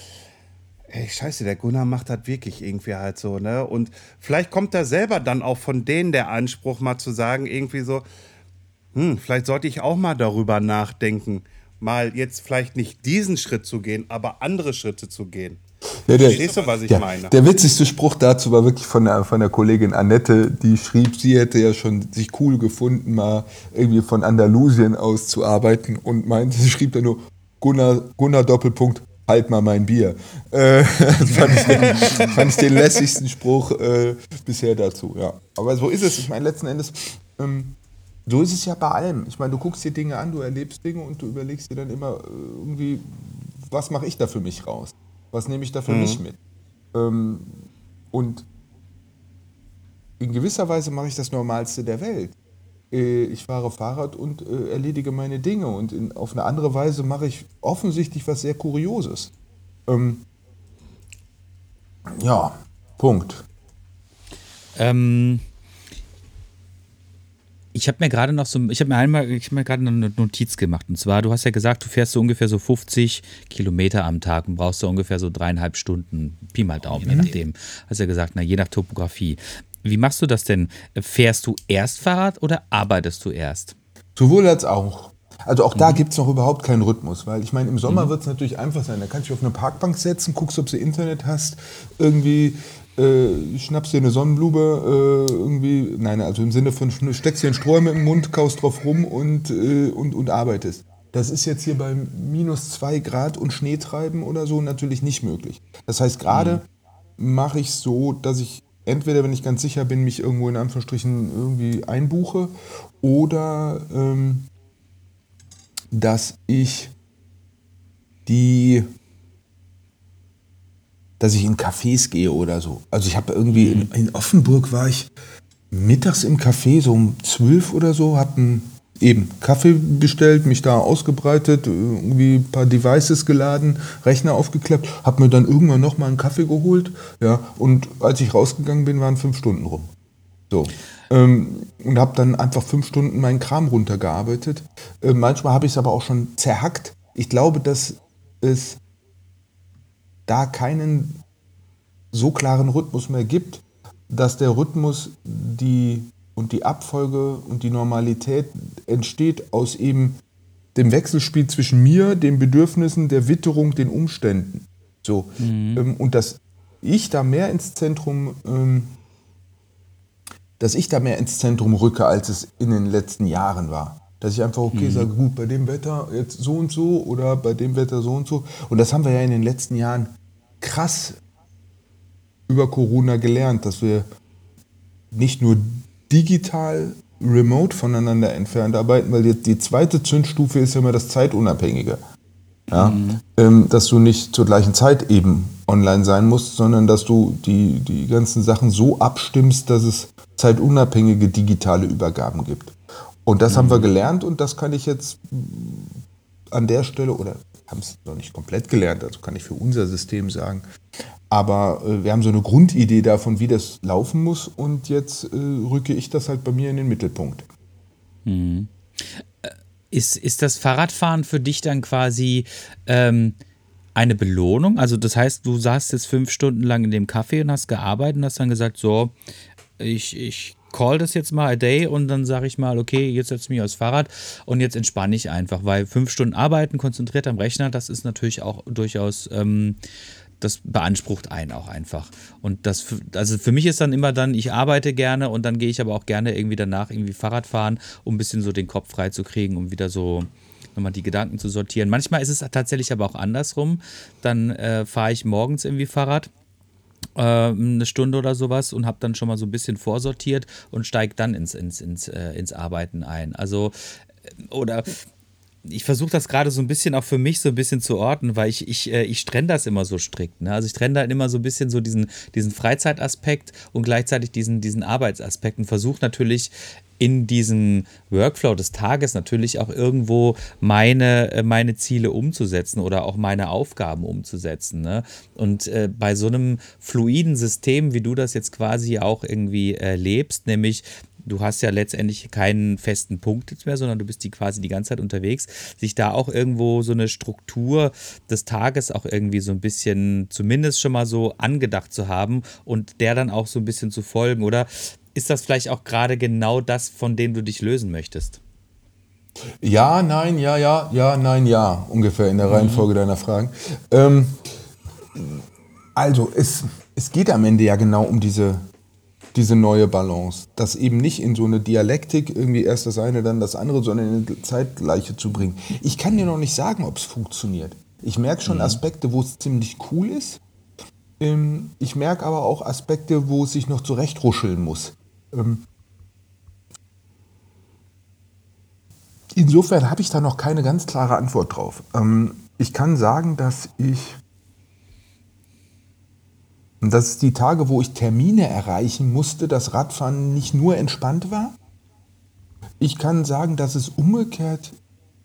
ey, scheiße, der Gunnar macht das wirklich irgendwie halt so, ne? Und vielleicht kommt da selber dann auch von denen der Anspruch, mal zu sagen, irgendwie so, hm, vielleicht sollte ich auch mal darüber nachdenken, mal jetzt vielleicht nicht diesen Schritt zu gehen, aber andere Schritte zu gehen. Ja, der, Verstehst du, was ich der, meine? Der witzigste Spruch dazu war wirklich von der, von der Kollegin Annette, die schrieb, sie hätte ja schon sich cool gefunden, mal irgendwie von Andalusien aus zu arbeiten und meinte, sie schrieb dann nur, Gunnar, Gunnar Doppelpunkt, halt mal mein Bier. Äh, fand, ich den, fand ich den lässigsten Spruch äh, bisher dazu, ja. Aber so ist es. Ich meine, letzten Endes, ähm, so ist es ja bei allem. Ich meine, du guckst dir Dinge an, du erlebst Dinge und du überlegst dir dann immer äh, irgendwie, was mache ich da für mich raus? Was nehme ich da für mhm. mich mit? Ähm, und in gewisser Weise mache ich das Normalste der Welt. Äh, ich fahre Fahrrad und äh, erledige meine Dinge. Und in, auf eine andere Weise mache ich offensichtlich was sehr Kurioses. Ähm, ja, Punkt. Ähm, ich habe mir gerade noch so, ich habe mir einmal, ich habe mir gerade eine Notiz gemacht. Und zwar, du hast ja gesagt, du fährst so ungefähr so 50 Kilometer am Tag und brauchst so ungefähr so dreieinhalb Stunden, Pi mal Daumen, je nachdem. Hast ja gesagt, na, je nach Topografie. Wie machst du das denn? Fährst du erst Fahrrad oder arbeitest du erst? Sowohl als auch. Also auch da gibt es noch überhaupt keinen Rhythmus, weil ich meine, im Sommer wird es natürlich einfach sein. Da kannst du dich auf eine Parkbank setzen, guckst, ob du Internet hast, irgendwie äh, schnappst dir eine Sonnenblume, äh, irgendwie, nein, also im Sinne von steckst dir einen Strohhalm im Mund, kaust drauf rum und, äh, und, und arbeitest. Das ist jetzt hier bei minus zwei Grad und Schneetreiben oder so natürlich nicht möglich. Das heißt, gerade mhm. mache ich so, dass ich entweder, wenn ich ganz sicher bin, mich irgendwo in Anführungsstrichen irgendwie einbuche oder ähm, dass ich die, dass ich in Cafés gehe oder so. Also ich habe irgendwie in, in, Offenburg war ich mittags im Café so um zwölf oder so, habe einen eben Kaffee bestellt, mich da ausgebreitet, irgendwie ein paar Devices geladen, Rechner aufgeklappt, habe mir dann irgendwann noch mal einen Kaffee geholt, ja, und als ich rausgegangen bin, waren fünf Stunden rum. So. Ähm, und habe dann einfach fünf Stunden meinen Kram runtergearbeitet. Äh, manchmal habe ich es aber auch schon zerhackt. Ich glaube, dass es da keinen so klaren Rhythmus mehr gibt, dass der Rhythmus die und die Abfolge und die Normalität entsteht aus eben dem Wechselspiel zwischen mir, den Bedürfnissen, der Witterung, den Umständen. So. Mhm. Ähm, und dass ich da mehr ins Zentrum ähm, dass ich da mehr ins Zentrum rücke, als es in den letzten Jahren war. Dass ich einfach, okay, mhm. sage, gut, bei dem Wetter jetzt so und so oder bei dem Wetter so und so. Und das haben wir ja in den letzten Jahren krass über Corona gelernt, dass wir nicht nur digital remote voneinander entfernt arbeiten, weil die, die zweite Zündstufe ist ja immer das Zeitunabhängige. Ja? Mhm. Ähm, dass du nicht zur gleichen Zeit eben online sein musst, sondern dass du die, die ganzen Sachen so abstimmst, dass es zeitunabhängige digitale Übergaben gibt. Und das mhm. haben wir mhm. gelernt und das kann ich jetzt an der Stelle, oder haben es noch nicht komplett gelernt, also kann ich für unser System sagen. Aber äh, wir haben so eine Grundidee davon, wie das laufen muss und jetzt äh, rücke ich das halt bei mir in den Mittelpunkt. Mhm. Äh, ist, ist das Fahrradfahren für dich dann quasi ähm, eine Belohnung? Also das heißt, du saßt jetzt fünf Stunden lang in dem Café und hast gearbeitet und hast dann gesagt, so, ich, ich call das jetzt mal a day und dann sage ich mal, okay, jetzt setze ich mich aufs Fahrrad und jetzt entspanne ich einfach, weil fünf Stunden arbeiten, konzentriert am Rechner, das ist natürlich auch durchaus, ähm, das beansprucht einen auch einfach. Und das, also für mich ist dann immer dann, ich arbeite gerne und dann gehe ich aber auch gerne irgendwie danach irgendwie Fahrrad fahren, um ein bisschen so den Kopf frei zu kriegen, um wieder so nochmal die Gedanken zu sortieren. Manchmal ist es tatsächlich aber auch andersrum. Dann äh, fahre ich morgens irgendwie Fahrrad äh, eine Stunde oder sowas und habe dann schon mal so ein bisschen vorsortiert und steige dann ins, ins, ins, äh, ins Arbeiten ein. Also, äh, oder ich versuche das gerade so ein bisschen auch für mich so ein bisschen zu orten, weil ich, ich, äh, ich trenne das immer so strikt. Ne? Also ich trenne da immer so ein bisschen so diesen, diesen Freizeitaspekt und gleichzeitig diesen, diesen Arbeitsaspekt und versuche natürlich in diesem Workflow des Tages natürlich auch irgendwo meine, äh, meine Ziele umzusetzen oder auch meine Aufgaben umzusetzen. Ne? Und äh, bei so einem fluiden System, wie du das jetzt quasi auch irgendwie äh, lebst, nämlich du hast ja letztendlich keinen festen Punkt jetzt mehr, sondern du bist die quasi die ganze Zeit unterwegs, sich da auch irgendwo so eine Struktur des Tages auch irgendwie so ein bisschen zumindest schon mal so angedacht zu haben und der dann auch so ein bisschen zu folgen oder ist das vielleicht auch gerade genau das, von dem du dich lösen möchtest? Ja, nein, ja, ja, ja, nein, ja, ungefähr in der Reihenfolge mhm. deiner Fragen. Ähm, also, es, es geht am Ende ja genau um diese, diese neue Balance. Das eben nicht in so eine Dialektik, irgendwie erst das eine, dann das andere, sondern in eine Zeitgleiche zu bringen. Ich kann dir noch nicht sagen, ob es funktioniert. Ich merke schon mhm. Aspekte, wo es ziemlich cool ist. Ähm, ich merke aber auch Aspekte, wo es sich noch zurechtruscheln muss. Ähm, insofern habe ich da noch keine ganz klare Antwort drauf. Ähm, ich kann sagen, dass ich, dass es die Tage, wo ich Termine erreichen musste, das Radfahren nicht nur entspannt war. Ich kann sagen, dass es umgekehrt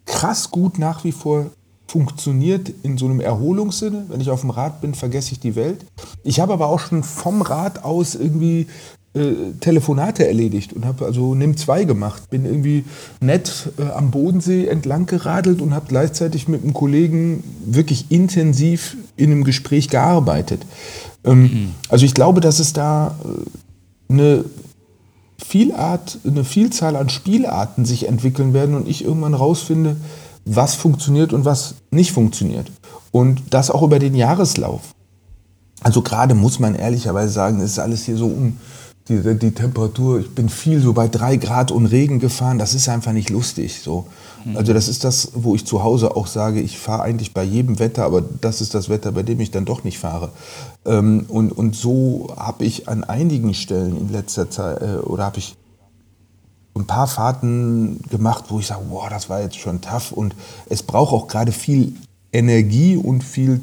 krass gut nach wie vor funktioniert in so einem Erholungssinne. Wenn ich auf dem Rad bin, vergesse ich die Welt. Ich habe aber auch schon vom Rad aus irgendwie äh, Telefonate erledigt und habe also nimm zwei gemacht. Bin irgendwie nett äh, am Bodensee entlang geradelt und habe gleichzeitig mit einem Kollegen wirklich intensiv in einem Gespräch gearbeitet. Mhm. Also ich glaube, dass es da äh, eine Vielart, eine Vielzahl an Spielarten sich entwickeln werden und ich irgendwann rausfinde, was funktioniert und was nicht funktioniert. Und das auch über den Jahreslauf. Also gerade muss man ehrlicherweise sagen, es ist alles hier so um die, die Temperatur. Ich bin viel so bei drei Grad und Regen gefahren. Das ist einfach nicht lustig. So. Also das ist das, wo ich zu Hause auch sage, ich fahre eigentlich bei jedem Wetter, aber das ist das Wetter, bei dem ich dann doch nicht fahre. Ähm, und, und so habe ich an einigen Stellen in letzter Zeit, äh, oder habe ich ein paar Fahrten gemacht, wo ich sage, boah, das war jetzt schon tough. Und es braucht auch gerade viel Energie und viel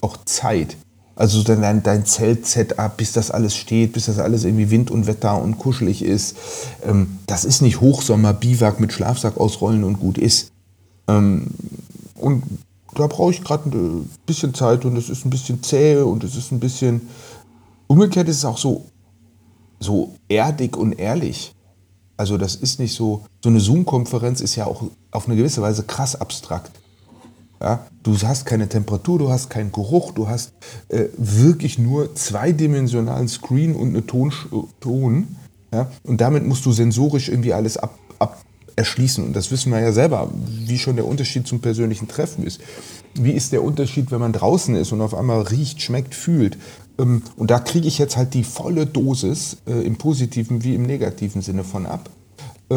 auch Zeit. Also dein, dein Zelt-Setup, bis das alles steht, bis das alles irgendwie Wind und Wetter und kuschelig ist. Ähm, das ist nicht Hochsommer, Biwak mit Schlafsack ausrollen und gut ist. Ähm, und da brauche ich gerade ein bisschen Zeit und es ist ein bisschen zäh und es ist ein bisschen. Umgekehrt ist es auch so, so erdig und ehrlich. Also das ist nicht so, so eine Zoom-Konferenz ist ja auch auf eine gewisse Weise krass abstrakt. Ja, du hast keine Temperatur, du hast keinen Geruch, du hast äh, wirklich nur zweidimensionalen Screen und eine Ton. Ton ja, und damit musst du sensorisch irgendwie alles ab, ab erschließen. Und das wissen wir ja selber, wie schon der Unterschied zum persönlichen Treffen ist. Wie ist der Unterschied, wenn man draußen ist und auf einmal riecht, schmeckt, fühlt? Ähm, und da kriege ich jetzt halt die volle Dosis äh, im positiven wie im negativen Sinne von ab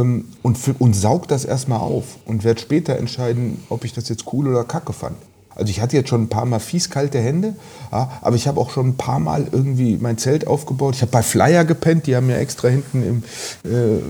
und, und saug das erstmal auf und werde später entscheiden, ob ich das jetzt cool oder kacke fand. Also ich hatte jetzt schon ein paar Mal fies kalte Hände, ja, aber ich habe auch schon ein paar Mal irgendwie mein Zelt aufgebaut. Ich habe bei Flyer gepennt, die haben mir extra hinten im, äh,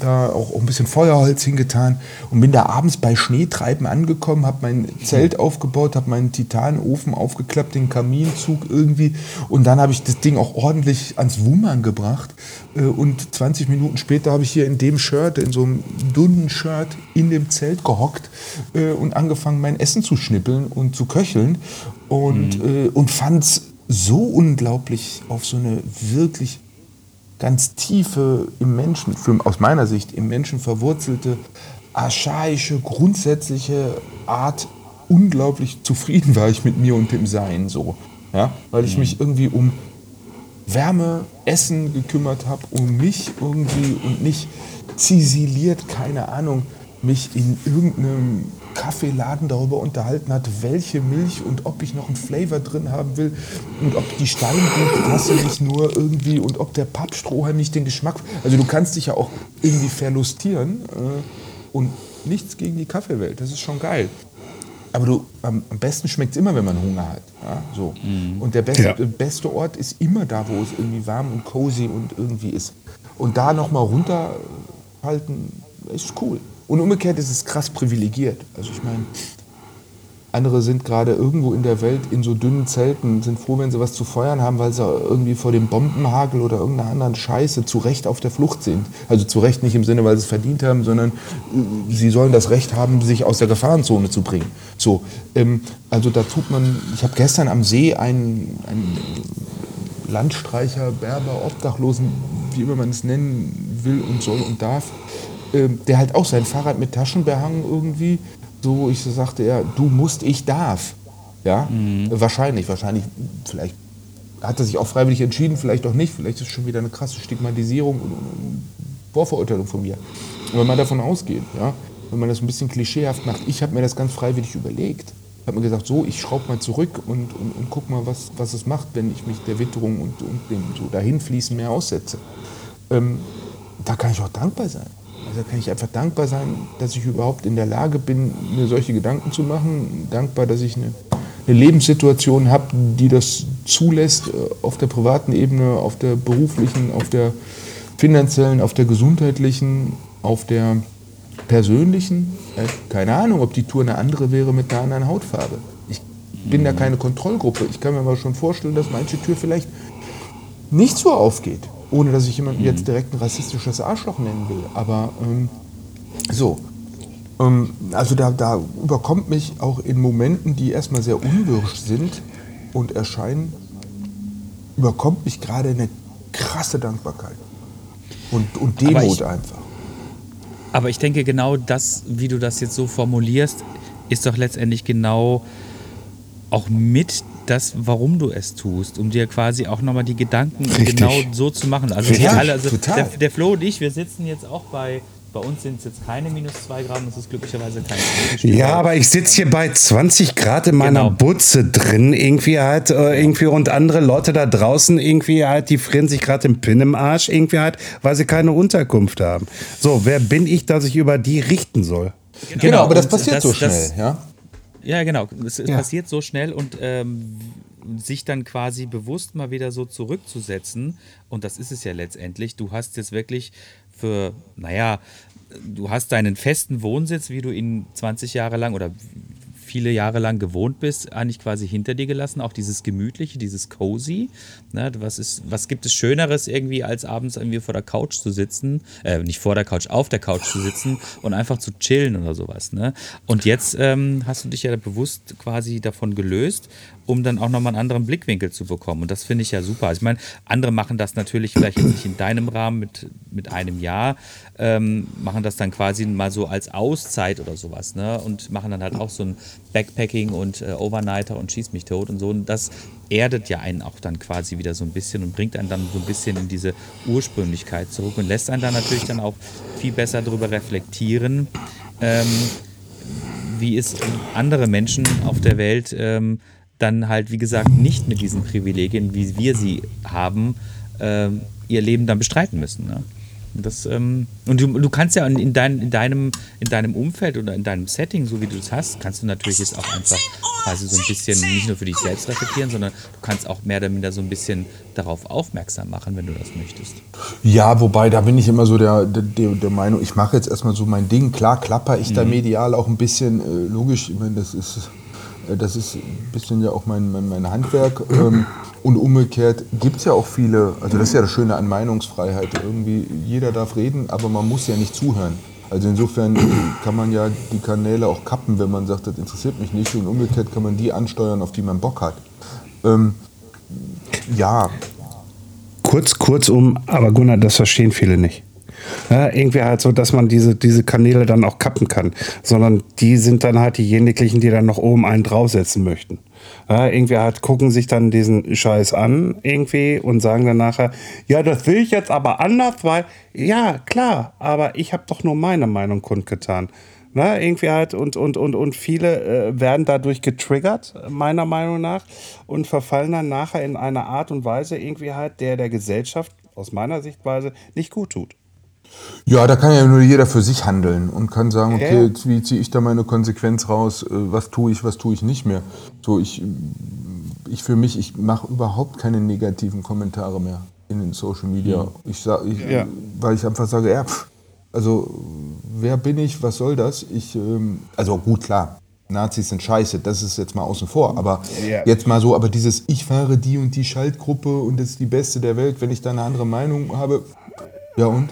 da auch, ein bisschen Feuerholz hingetan und bin da abends bei Schneetreiben angekommen, habe mein Zelt aufgebaut, habe meinen Titanofen aufgeklappt, den Kaminzug irgendwie und dann habe ich das Ding auch ordentlich ans Wummern gebracht äh, und 20 Minuten später habe ich hier in dem Shirt, in so einem dünnen Shirt in dem Zelt gehockt äh, und angefangen mein Essen zu schnippeln schnippeln und zu köcheln und, mhm. äh, und fand es so unglaublich auf so eine wirklich ganz tiefe, im Menschen, aus meiner Sicht, im Menschen verwurzelte, archaische, grundsätzliche Art, unglaublich zufrieden war ich mit mir und dem Sein so. Ja? Weil ich mhm. mich irgendwie um Wärme, Essen gekümmert habe, um mich irgendwie und nicht zisiliert, keine Ahnung, mich in irgendeinem Kaffeeladen darüber unterhalten hat, welche Milch und ob ich noch einen Flavor drin haben will und ob die Steinbuchtasse nicht nur irgendwie und ob der Pappstrohhalm nicht den Geschmack. Also du kannst dich ja auch irgendwie verlustieren äh, und nichts gegen die Kaffeewelt. Das ist schon geil. Aber du, am, am besten schmeckt es immer, wenn man Hunger hat. Ja, so. Mhm. Und der beste, ja. beste Ort ist immer da, wo es irgendwie warm und cozy und irgendwie ist. Und da nochmal runterhalten, ist cool. Und umgekehrt ist es krass privilegiert. Also ich meine, andere sind gerade irgendwo in der Welt in so dünnen Zelten, sind froh, wenn sie was zu feuern haben, weil sie irgendwie vor dem Bombenhagel oder irgendeiner anderen Scheiße zu Recht auf der Flucht sind. Also zu Recht nicht im Sinne, weil sie es verdient haben, sondern äh, sie sollen das Recht haben, sich aus der Gefahrenzone zu bringen. So, ähm, also da tut man, ich habe gestern am See einen, einen Landstreicher, Berber, Obdachlosen, wie immer man es nennen will und soll und darf, der halt auch sein Fahrrad mit Taschenbehang irgendwie, so ich so sagte er, du musst, ich darf. Ja, mhm. wahrscheinlich, wahrscheinlich, vielleicht hat er sich auch freiwillig entschieden, vielleicht auch nicht, vielleicht ist es schon wieder eine krasse Stigmatisierung und, Vorverurteilung von mir. Wenn man davon ausgeht, ja, wenn man das ein bisschen klischeehaft macht, ich habe mir das ganz freiwillig überlegt. Ich habe mir gesagt, so, ich schraube mal zurück und, und, und guck mal, was, was es macht, wenn ich mich der Witterung und, und dem so dahinfließen mehr aussetze. Ähm, da kann ich auch dankbar sein. Also kann ich einfach dankbar sein, dass ich überhaupt in der Lage bin, mir solche Gedanken zu machen. Dankbar, dass ich eine, eine Lebenssituation habe, die das zulässt, äh, auf der privaten Ebene, auf der beruflichen, auf der finanziellen, auf der gesundheitlichen, auf der persönlichen. Äh, keine Ahnung, ob die Tour eine andere wäre mit einer anderen Hautfarbe. Ich bin da keine Kontrollgruppe. Ich kann mir mal schon vorstellen, dass manche Tür vielleicht nicht so aufgeht ohne dass ich jemanden mhm. jetzt direkt ein rassistisches Arschloch nennen will. Aber ähm, so. Ähm, also da, da überkommt mich auch in Momenten, die erstmal sehr unwirsch sind und erscheinen, überkommt mich gerade eine krasse Dankbarkeit. Und, und Demut ich, einfach. Aber ich denke, genau das, wie du das jetzt so formulierst, ist doch letztendlich genau auch mit das, warum du es tust, um dir quasi auch nochmal die Gedanken Richtig. genau so zu machen. Also, Richtig, wir alle, also total. der, der Flo und ich, wir sitzen jetzt auch bei, bei uns sind es jetzt keine minus zwei Grad, das ist glücklicherweise kein. Ja, aber ich sitze hier bei 20 Grad in meiner Genau. Butze drin, irgendwie halt, äh, irgendwie und andere Leute da draußen irgendwie halt, die frieren sich gerade den Pin im Arsch, irgendwie halt, weil sie keine Unterkunft haben. So, wer bin ich, dass ich über die richten soll? Genau, aber das passiert so schnell, das- ja. Ja, genau. Es es Ja. passiert so schnell und ähm, sich dann quasi bewusst mal wieder so zurückzusetzen. Und das ist es ja letztendlich. Du hast jetzt wirklich für, naja, du hast deinen festen Wohnsitz, wie du ihn 20 Jahre lang oder viele Jahre lang gewohnt bist, eigentlich quasi hinter dir gelassen. Auch dieses Gemütliche, dieses Cozy. Ne, was, ist, was gibt es Schöneres irgendwie, als abends irgendwie vor der Couch zu sitzen? Äh, nicht vor der Couch, auf der Couch zu sitzen und einfach zu chillen oder sowas. Ne? Und jetzt ähm, hast du dich ja bewusst quasi davon gelöst, um dann auch nochmal einen anderen Blickwinkel zu bekommen. Und das finde ich ja super. Also ich meine, andere machen das natürlich vielleicht jetzt nicht in deinem Rahmen mit, mit einem Jahr, ähm, machen das dann quasi mal so als Auszeit oder sowas, ne? Und machen dann halt auch so ein Backpacking und äh, Overnighter und schieß mich tot und so. Und das erdet ja einen auch dann quasi wieder so ein bisschen und bringt einen dann so ein bisschen in diese Ursprünglichkeit zurück und lässt einen dann natürlich dann auch viel besser darüber reflektieren, ähm, wie es andere Menschen auf der Welt ähm, dann halt, wie gesagt, nicht mit diesen Privilegien, wie wir sie haben, ähm, ihr Leben dann bestreiten müssen. Ne? Und Das, ähm, und du, du kannst ja in, in, dein, in, deinem, in deinem Umfeld oder in deinem Setting, so wie du es hast, kannst du natürlich jetzt auch einfach quasi so ein bisschen nicht nur für dich selbst reflektieren, sondern du kannst auch mehr oder minder so ein bisschen darauf aufmerksam machen, wenn du das möchtest. Ja, wobei, da bin ich immer so der, der, der Meinung, ich mache jetzt erstmal so mein Ding. Klar klapper ich da medial auch ein bisschen, äh, logisch, ich meine, das ist, das ist ein bisschen ja auch mein, mein, mein Handwerk. Ähm, und umgekehrt gibt es ja auch viele, also das ist ja das Schöne an Meinungsfreiheit. Irgendwie, jeder darf reden, aber man muss ja nicht zuhören. Also insofern kann man ja die Kanäle auch kappen, wenn man sagt, das interessiert mich nicht. Und umgekehrt kann man die ansteuern, auf die man Bock hat. Ähm, ja, Kurz, kurzum, aber Gunnar, das verstehen viele nicht. Ja, irgendwie halt so, dass man diese, diese Kanäle dann auch kappen kann, sondern die sind dann halt diejenigen, die dann noch oben einen draufsetzen möchten. Ja, irgendwie halt gucken sich dann diesen Scheiß an irgendwie und sagen dann nachher, ja, das will ich jetzt aber anders, weil, ja, klar, aber ich habe doch nur meine Meinung kundgetan. Na, irgendwie halt und, und, und, und viele äh, werden dadurch getriggert, meiner Meinung nach, und verfallen dann nachher in eine Art und Weise irgendwie halt, der der Gesellschaft aus meiner Sichtweise nicht gut tut. Ja, da kann ja nur jeder für sich handeln und kann sagen, okay, wie ziehe ich da meine Konsequenz raus, äh, was tue ich, was tue ich nicht mehr. So, ich, ich für mich, ich mache überhaupt keine negativen Kommentare mehr in den Social Media. Ich sag, ich, Ja. Weil ich einfach sage, ja, pff, also wer bin ich, was soll das? Ich, ähm, also gut, klar, Nazis sind scheiße, das ist jetzt mal außen vor, aber Ja. jetzt mal so, aber dieses, ich fahre die und die Schaltgruppe und das ist die beste der Welt, wenn ich da eine andere Meinung habe, ja und?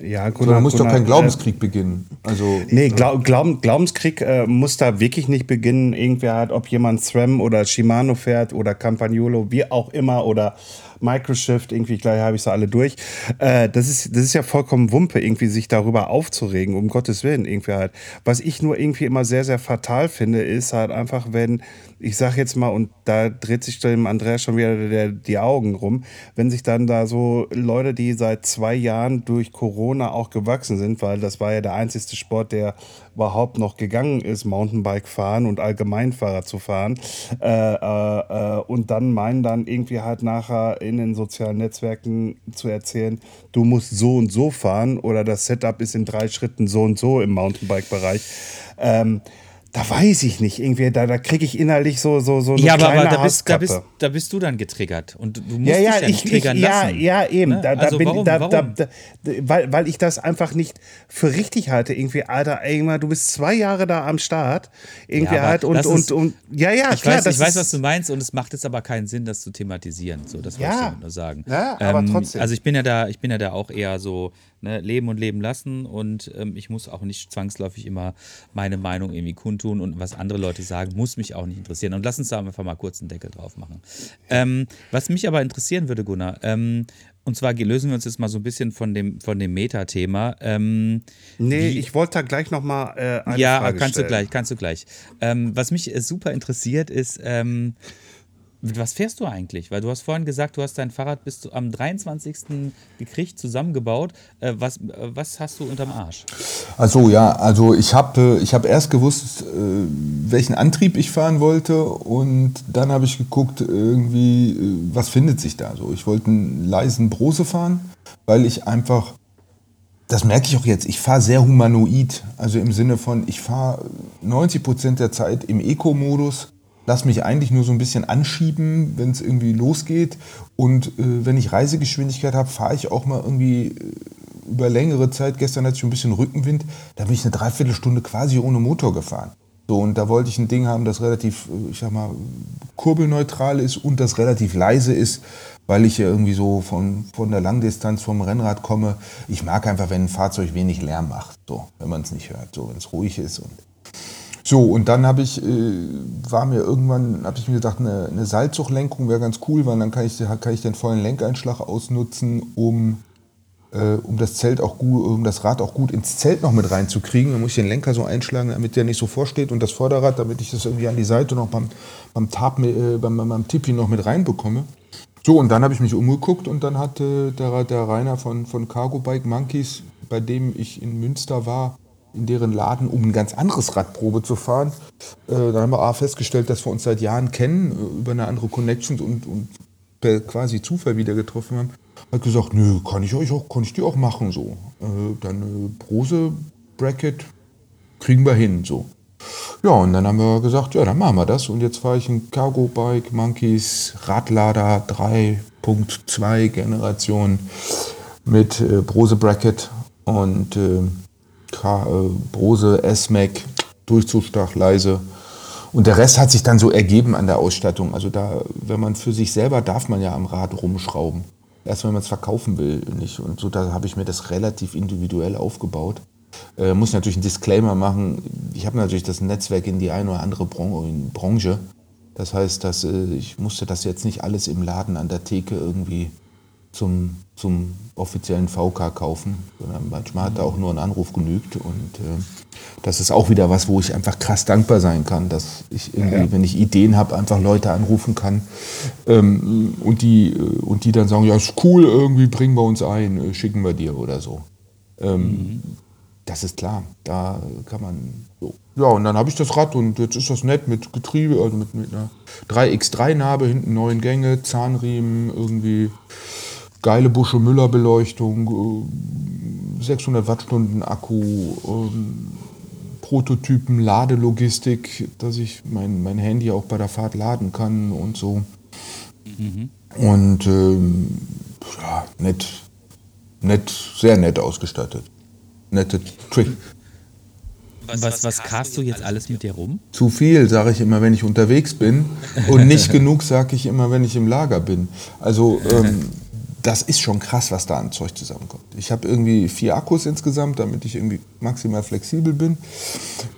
Ja, So, da muss doch kein äh, Glaubenskrieg beginnen. Also, Nee, Glau Glauben, Glaubenskrieg äh, muss da wirklich nicht beginnen. Irgendwer hat, ob jemand SRAM oder Shimano fährt oder Campagnolo, wie auch immer, oder Microshift, irgendwie gleich habe ich sie alle durch. Äh, das, ist, das ist ja vollkommen Wumpe, irgendwie sich darüber aufzuregen, um Gottes Willen, irgendwie halt. Was ich nur irgendwie immer sehr, sehr fatal finde, ist halt einfach, wenn, ich sag jetzt mal, und da dreht sich dem Andreas schon wieder der, die Augen rum, wenn sich dann da so Leute, die seit zwei Jahren durch Corona auch gewachsen sind, weil das war ja der einzigste Sport, der überhaupt noch gegangen ist, Mountainbike fahren und Allgemeinfahrer zu fahren. Äh, äh, äh, und dann meinen dann irgendwie halt nachher in den sozialen Netzwerken zu erzählen, du musst so und so fahren oder das Setup ist in drei Schritten so und so im Mountainbike-Bereich. Ähm, da weiß ich nicht, irgendwie, da, da kriege ich innerlich so, so, so eine Ja, aber, kleine aber da, bist, da, bist, da bist du dann getriggert. Und du musst Ja, ja, dich ja ich, nicht ich, triggern ja, lassen. ja, eben. Ne? Da, da also bin, warum, da, warum? Da, weil, weil ich das einfach nicht für richtig halte. Irgendwie, Alter, irgendwann, du bist zwei Jahre da am Start. Irgendwie Ja, halt und, lass und, und, ja, ja, ich klar. weiß, ich weiß, ist- was du meinst und es macht jetzt aber keinen Sinn, das zu thematisieren. So, das wollte ich damit nur sagen. Ähm, Ja, aber trotzdem. Also ich bin ja da, ich bin ja da auch eher so ne, leben und leben lassen und ähm, ich muss auch nicht zwangsläufig immer meine Meinung irgendwie kundtun und was andere Leute sagen, muss mich auch nicht interessieren. Und lass uns da einfach mal kurz einen Deckel drauf machen. Ähm, was mich aber interessieren würde, Gunnar, ähm, und zwar lösen wir uns jetzt mal so ein bisschen von dem, von dem Meta-Thema. Ähm, Nee, wie- ich wollte da gleich nochmal äh, eine ja, Frage kannst stellen. du gleich, kannst du gleich. Ähm, was mich äh, super interessiert ist, ähm, Mit was fährst du eigentlich? Weil du hast vorhin gesagt, du hast dein Fahrrad bis zu, am 23. gekriegt, zusammengebaut. Äh, was, äh, was hast du unterm Arsch? Also ja, also ich habe ich hab erst gewusst, äh, welchen Antrieb ich fahren wollte und dann habe ich geguckt, irgendwie, äh, was findet sich da so. Ich wollte einen leisen Brose fahren, weil ich einfach, das merke ich auch jetzt, ich fahre sehr humanoid. Also im Sinne von, ich fahre 90 Prozent der Zeit im Eco-Modus lass mich eigentlich nur so ein bisschen anschieben, wenn es irgendwie losgeht. Und äh, wenn ich Reisegeschwindigkeit habe, fahre ich auch mal irgendwie äh, über längere Zeit. Gestern hatte ich ein bisschen Rückenwind, da bin ich eine Dreiviertelstunde quasi ohne Motor gefahren. So, und da wollte ich ein Ding haben, das relativ, äh, ich sag mal, kurbelneutral ist und das relativ leise ist, weil ich ja irgendwie so von, von der Langdistanz vom Rennrad komme. Ich mag einfach, wenn ein Fahrzeug wenig Lärm macht, so, wenn man es nicht hört, so, wenn es ruhig ist und so, und dann habe ich, äh, war mir irgendwann, habe ich mir gedacht, eine, eine Seilzuglenkung wäre ganz cool, weil dann kann ich, kann ich den vollen Lenkeinschlag ausnutzen, um, äh, um das Zelt auch gut, um das Rad auch gut ins Zelt noch mit reinzukriegen. Dann muss ich den Lenker so einschlagen, damit der nicht so vorsteht und das Vorderrad, damit ich das irgendwie an die Seite noch beim, beim, Tab, äh, beim, beim Tippi noch mit reinbekomme. So, und dann habe ich mich umgeguckt und dann hatte der, der Rainer von, von Cargo Bike Monkeys, bei dem ich in Münster war, in deren Laden, um ein ganz anderes Radprobe zu fahren. Äh, da haben wir A festgestellt, dass wir uns seit Jahren kennen, äh, über eine andere Connection und, und per quasi Zufall wieder getroffen haben. Hat gesagt, nö, kann ich euch auch, kann ich die auch machen so. Äh, dann äh, Brose Bracket kriegen wir hin so. Ja, und dann haben wir gesagt, ja, dann machen wir das. Und jetzt fahre ich ein Cargo Bike Monkeys Radlader 3.2 Generation mit äh, Brose Bracket und äh, äh, Brose, S-Mac, Durchzugsstark, leise. Und der Rest hat sich dann so ergeben an der Ausstattung. Also da, wenn man für sich selber darf man ja am Rad rumschrauben. Erst wenn man es verkaufen will, nicht. Und so da habe ich mir das relativ individuell aufgebaut. Äh, muss natürlich einen Disclaimer machen. Ich habe natürlich das Netzwerk in die eine oder andere Bron Branche. Das heißt, dass, äh, ich musste das jetzt nicht alles im Laden an der Theke irgendwie zum, zum offiziellen VK kaufen, sondern manchmal hat da auch nur ein Anruf genügt. Und äh, das ist auch wieder was, wo ich einfach krass dankbar sein kann, dass ich irgendwie, ja. wenn ich Ideen habe, einfach Leute anrufen kann ähm, und, die, äh, und die dann sagen, ja, ist cool, irgendwie bringen wir uns ein, äh, schicken wir dir oder so. Ähm, mhm. Das ist klar, da kann man so. Ja, und dann habe ich das Rad und jetzt ist das nett mit Getriebe, also mit, mit einer 3x3-Narbe, hinten neun Gänge, Zahnriemen, irgendwie geile Busche Müller Beleuchtung, 600 äh, Wattstunden Akku, ähm, Prototypen, Ladelogistik, dass ich mein, mein Handy auch bei der Fahrt laden kann und so. Mhm. Und ähm, ja, nett, nett, sehr nett ausgestattet. Nette Trick. Was, was, was karst du jetzt alles mit dir rum? Zu viel, sage ich immer, wenn ich unterwegs bin. Und nicht genug, sage ich immer, wenn ich im Lager bin. Also ähm, das ist schon krass, was da an Zeug zusammenkommt. Ich habe irgendwie vier Akkus insgesamt, damit ich irgendwie maximal flexibel bin.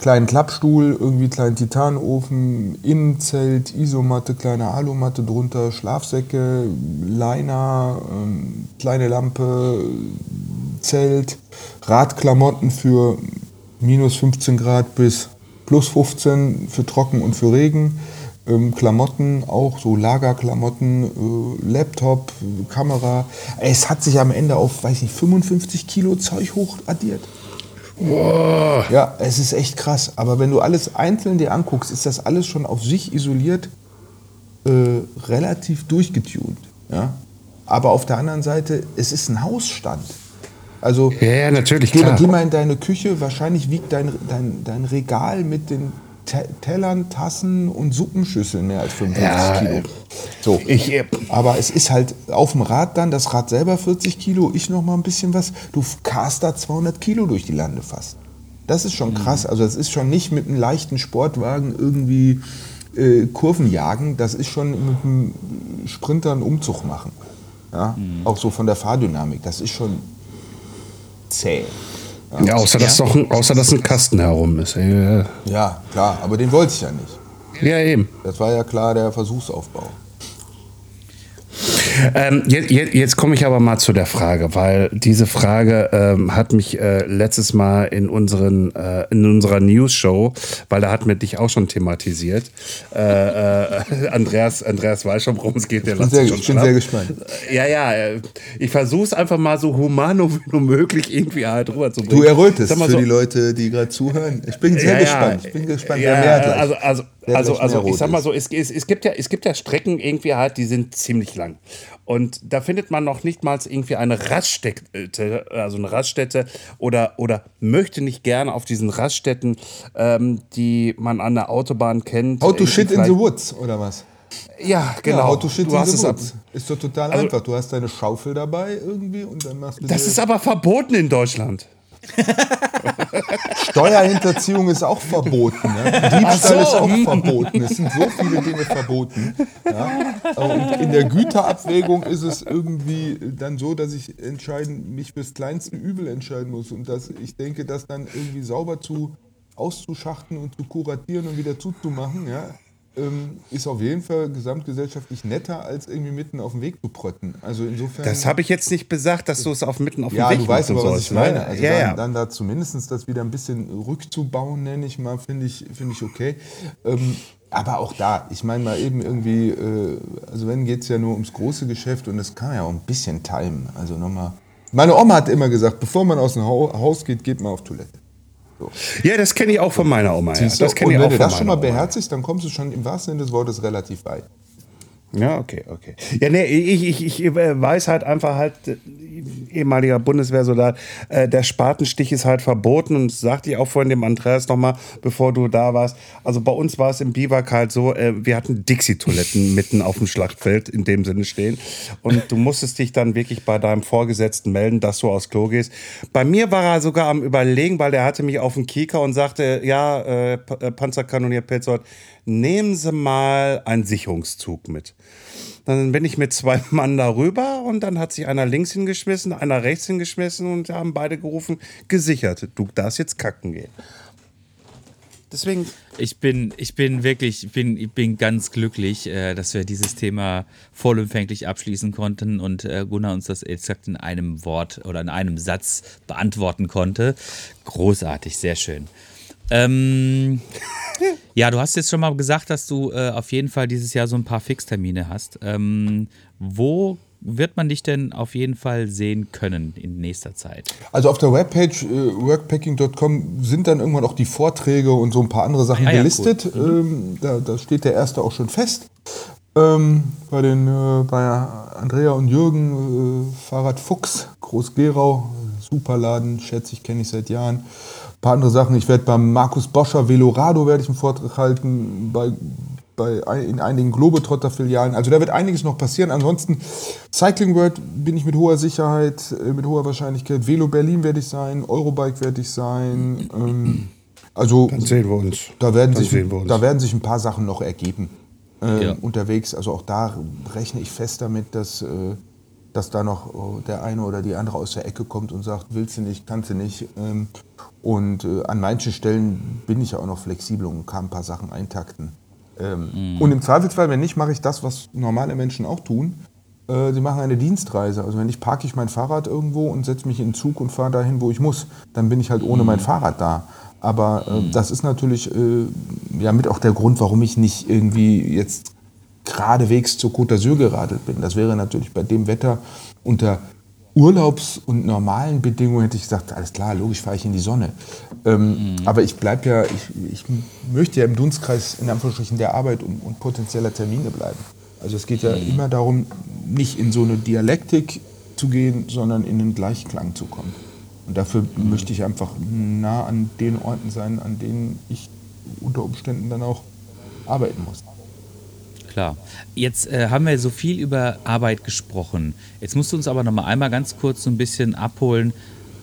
Kleinen Klappstuhl, irgendwie kleinen Titanofen, Innenzelt, Isomatte, kleine Alumatte drunter, Schlafsäcke, Liner, ähm, kleine Lampe, Zelt, Radklamotten für minus 15 Grad bis plus 15 für Trocken und für Regen ähm, Klamotten, auch so Lagerklamotten, äh, Laptop, Kamera. Es hat sich am Ende auf, weiß ich, 55 Kilo Zeug hochaddiert. Wow. Ja, es ist echt krass. Aber wenn du alles einzeln dir anguckst, ist das alles schon auf sich isoliert äh, relativ durchgetunt. Ja? Aber auf der anderen Seite, es ist ein Hausstand. Also, ja, natürlich. Geh, geh, mal in deine Küche, wahrscheinlich wiegt dein, dein, dein Regal mit den Tellern, Tassen und Suppenschüsseln mehr als 55 ja, Kilo. So. Ich, äh, Aber es ist halt auf dem Rad dann, das Rad selber 40 Kilo, ich noch mal ein bisschen was. Du cast da 200 Kilo durch die Lande fast. Das ist schon mhm. krass. Also das ist schon nicht mit einem leichten Sportwagen irgendwie äh, Kurven jagen. Das ist schon mit einem Sprinter einen Umzug machen. Ja? Mhm. Auch so von der Fahrdynamik. Das ist schon zäh. Ja, ja außer, Dass doch ein, außer dass ein Kasten herum ist. Ja. ja, klar, aber den wollte ich ja nicht. Ja, eben. Das war ja klar der Versuchsaufbau. Ähm, jetzt jetzt komme ich aber mal zu der Frage, weil diese Frage ähm, hat mich äh, letztes Mal in, unseren, äh, in unserer News-Show, weil da hatten wir dich auch schon thematisiert. Äh, äh, Andreas, Andreas weiß schon, worum es geht. Der Ich bin, sehr, ich bin sehr gespannt. Ja, ja, äh, ich versuche es einfach mal so humano wie nur möglich irgendwie halt rüberzubringen. Du errötest für so- die Leute, die gerade zuhören. Ich bin sehr Ja, gespannt. Ich bin gespannt, Ja. Also, also, wer also, also ich sag mal so, es, es, es, gibt ja, es gibt ja Strecken irgendwie halt, die sind ziemlich lang. Und da findet man noch nicht mal irgendwie eine Raststätte, also eine Raststätte oder, oder möchte nicht gerne auf diesen Raststätten, ähm, die man an der Autobahn kennt. How to shit in the woods, oder was? Ja, genau. Ja, how to shit du in the woods. Ist doch total Also- einfach. Du hast deine Schaufel dabei irgendwie und dann machst du Das ist aber verboten in Deutschland. Steuerhinterziehung ist auch verboten. Ne? Diebstahl so, ist auch verboten. Es sind so viele Dinge verboten. Ja? Und in der Güterabwägung ist es irgendwie dann so, dass ich entscheiden, mich fürs kleinste Übel entscheiden muss. Und dass ich denke, das dann irgendwie sauber zu auszuschachten und zu kuratieren und wieder zuzumachen, ja, ähm, ist auf jeden Fall gesamtgesellschaftlich netter, als irgendwie mitten auf dem Weg zu protten. Also insofern. Das habe ich jetzt nicht besagt, dass du es auf mitten auf dem Ja, Weg du weißt aber, was ich meine. ne? Also ja, dann, ja. dann da zumindest das wieder ein bisschen rückzubauen, nenne ich mal, finde ich, finde ich okay. Ähm, aber auch da, ich meine mal eben irgendwie, äh, also wenn geht es ja nur ums große Geschäft und das kann man ja auch ein bisschen timen. Also nochmal. Meine Oma hat immer gesagt, bevor man aus dem Hau- Haus geht, geht man auf Toilette. Ja, das kenne ich auch von meiner Oma. Ja. Du? Das kenne und ich wenn auch du von das schon mal beherzigst, dann kommst du schon im wahrsten Sinne des Wortes relativ weit. Ja, okay, okay. Ja, nee, ich, ich, ich weiß halt einfach halt, äh, ehemaliger Bundeswehrsoldat, äh, der Spatenstich ist halt verboten und das sagte ich auch vorhin dem Andreas nochmal, bevor du da warst. Also bei uns war es im Biwak halt so, äh, wir hatten Dixie-Toiletten mitten auf dem Schlachtfeld in dem Sinne stehen und du musstest dich dann wirklich bei deinem Vorgesetzten melden, dass du aufs Klo gehst. Bei mir war er sogar am überlegen, weil der hatte mich auf den Kieker und sagte, ja, äh, äh, Panzerkanonier Petzold, nehmen Sie mal einen Sicherungszug mit. Dann bin ich mit zwei Mann darüber und dann hat sich einer links hingeschmissen, einer rechts hingeschmissen und haben beide gerufen, gesichert. Du darfst jetzt kacken gehen. Deswegen, Ich bin, ich bin wirklich, ich bin, ich bin ganz glücklich, äh, dass wir dieses Thema vollumfänglich abschließen konnten und äh, Gunnar uns das exakt in einem Wort oder in einem Satz beantworten konnte. Großartig, sehr schön. Ähm, ja, du hast jetzt schon mal gesagt, dass du äh, auf jeden Fall dieses Jahr so ein paar Fixtermine hast. Ähm, wo wird man dich denn auf jeden Fall sehen können in nächster Zeit? Also auf der Webpage äh, workpacking.com sind dann irgendwann auch die Vorträge und so ein paar andere Sachen Ah ja, gelistet. Ähm, da, da steht der erste auch schon fest. Ähm, bei, den, äh, bei Andrea und Jürgen, äh, Fahrrad Fuchs, Groß-Gerau, super Laden, schätze ich, kenne ich seit Jahren. Ein paar andere Sachen. Ich werde beim Markus Boscher Velorado werde ich einen Vortrag halten, bei, bei, in einigen Globetrotter-Filialen. Also da wird einiges noch passieren. Ansonsten Cycling World bin ich mit hoher Sicherheit, äh, mit hoher Wahrscheinlichkeit. Velo Berlin werde ich sein, Eurobike werde ich sein. Ähm, also dann sehen wir uns. da werden, Dann sich, sehen wir uns. da werden sich ein paar Sachen noch ergeben äh, Ja. unterwegs. Also auch da rechne ich fest damit, dass, äh, dass da noch äh, der eine oder die andere aus der Ecke kommt und sagt, willst du nicht, kannst du nicht. Ähm, und äh, an manchen Stellen bin ich ja auch noch flexibel und kann ein paar Sachen eintakten. Ähm, Und im Zweifelsfall, wenn nicht, mache ich das, was normale Menschen auch tun. Äh, Sie machen eine Dienstreise. Also wenn nicht, parke ich mein Fahrrad irgendwo und setze mich in den Zug und fahre dahin, wo ich muss. Dann bin ich halt ohne mein Fahrrad da. Aber äh, das ist natürlich ja mit auch der Grund, warum ich nicht irgendwie jetzt geradewegs zur Côte d'Azur geradelt bin. Das wäre natürlich bei dem Wetter unter Urlaubs- und normalen Bedingungen hätte ich gesagt, alles klar, logisch fahre ich in die Sonne. Ähm, Aber ich bleibe ja, ich, ich möchte ja im Dunstkreis in Anführungsstrichen der Arbeit und, und potenzieller Termine bleiben. Also es geht ja immer darum, nicht in so eine Dialektik zu gehen, sondern in den Gleichklang zu kommen. Und dafür möchte ich einfach nah an den Orten sein, an denen ich unter Umständen dann auch arbeiten muss. Klar. Jetzt äh, haben wir so viel über Arbeit gesprochen. Jetzt musst du uns aber noch mal einmal ganz kurz so ein bisschen abholen.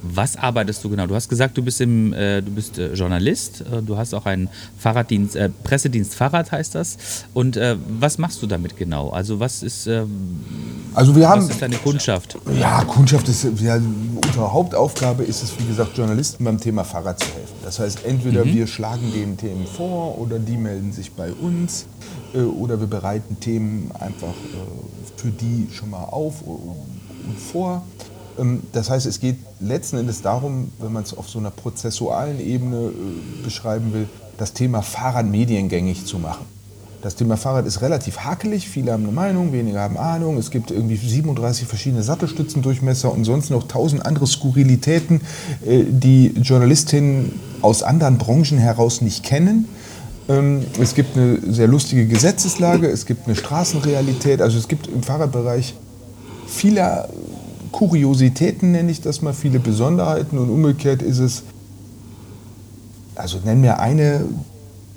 Was arbeitest du genau? Du hast gesagt, du bist im, äh, du bist äh, Journalist. Äh, du hast auch einen Fahrraddienst, äh, Pressedienst Fahrrad heißt das. Und äh, was machst du damit genau? Also was ist, äh, Also wir haben was ist deine Kundschaft? Ja, Kundschaft ist ja, unsere Hauptaufgabe ist es, wie gesagt, Journalisten beim Thema Fahrrad zu helfen. Das heißt, entweder wir schlagen denen Themen vor oder die melden sich bei uns äh, oder wir bereiten Themen einfach für die schon mal auf und vor. Ähm, das heißt, es geht letzten Endes darum, wenn man es auf so einer prozessualen Ebene äh, beschreiben will, das Thema Fahrrad mediengängig zu machen. Das Thema Fahrrad ist relativ hakelig. Viele haben eine Meinung, wenige haben Ahnung. Es gibt irgendwie 37 verschiedene Sattelstützendurchmesser und sonst noch tausend andere Skurrilitäten, äh, die Journalistinnen aus anderen Branchen heraus nicht kennen. Ähm, es gibt eine sehr lustige Gesetzeslage, es gibt eine Straßenrealität. Also es gibt im Fahrradbereich viele Kuriositäten, nenne ich das mal, viele Besonderheiten und umgekehrt ist es, also nennen wir eine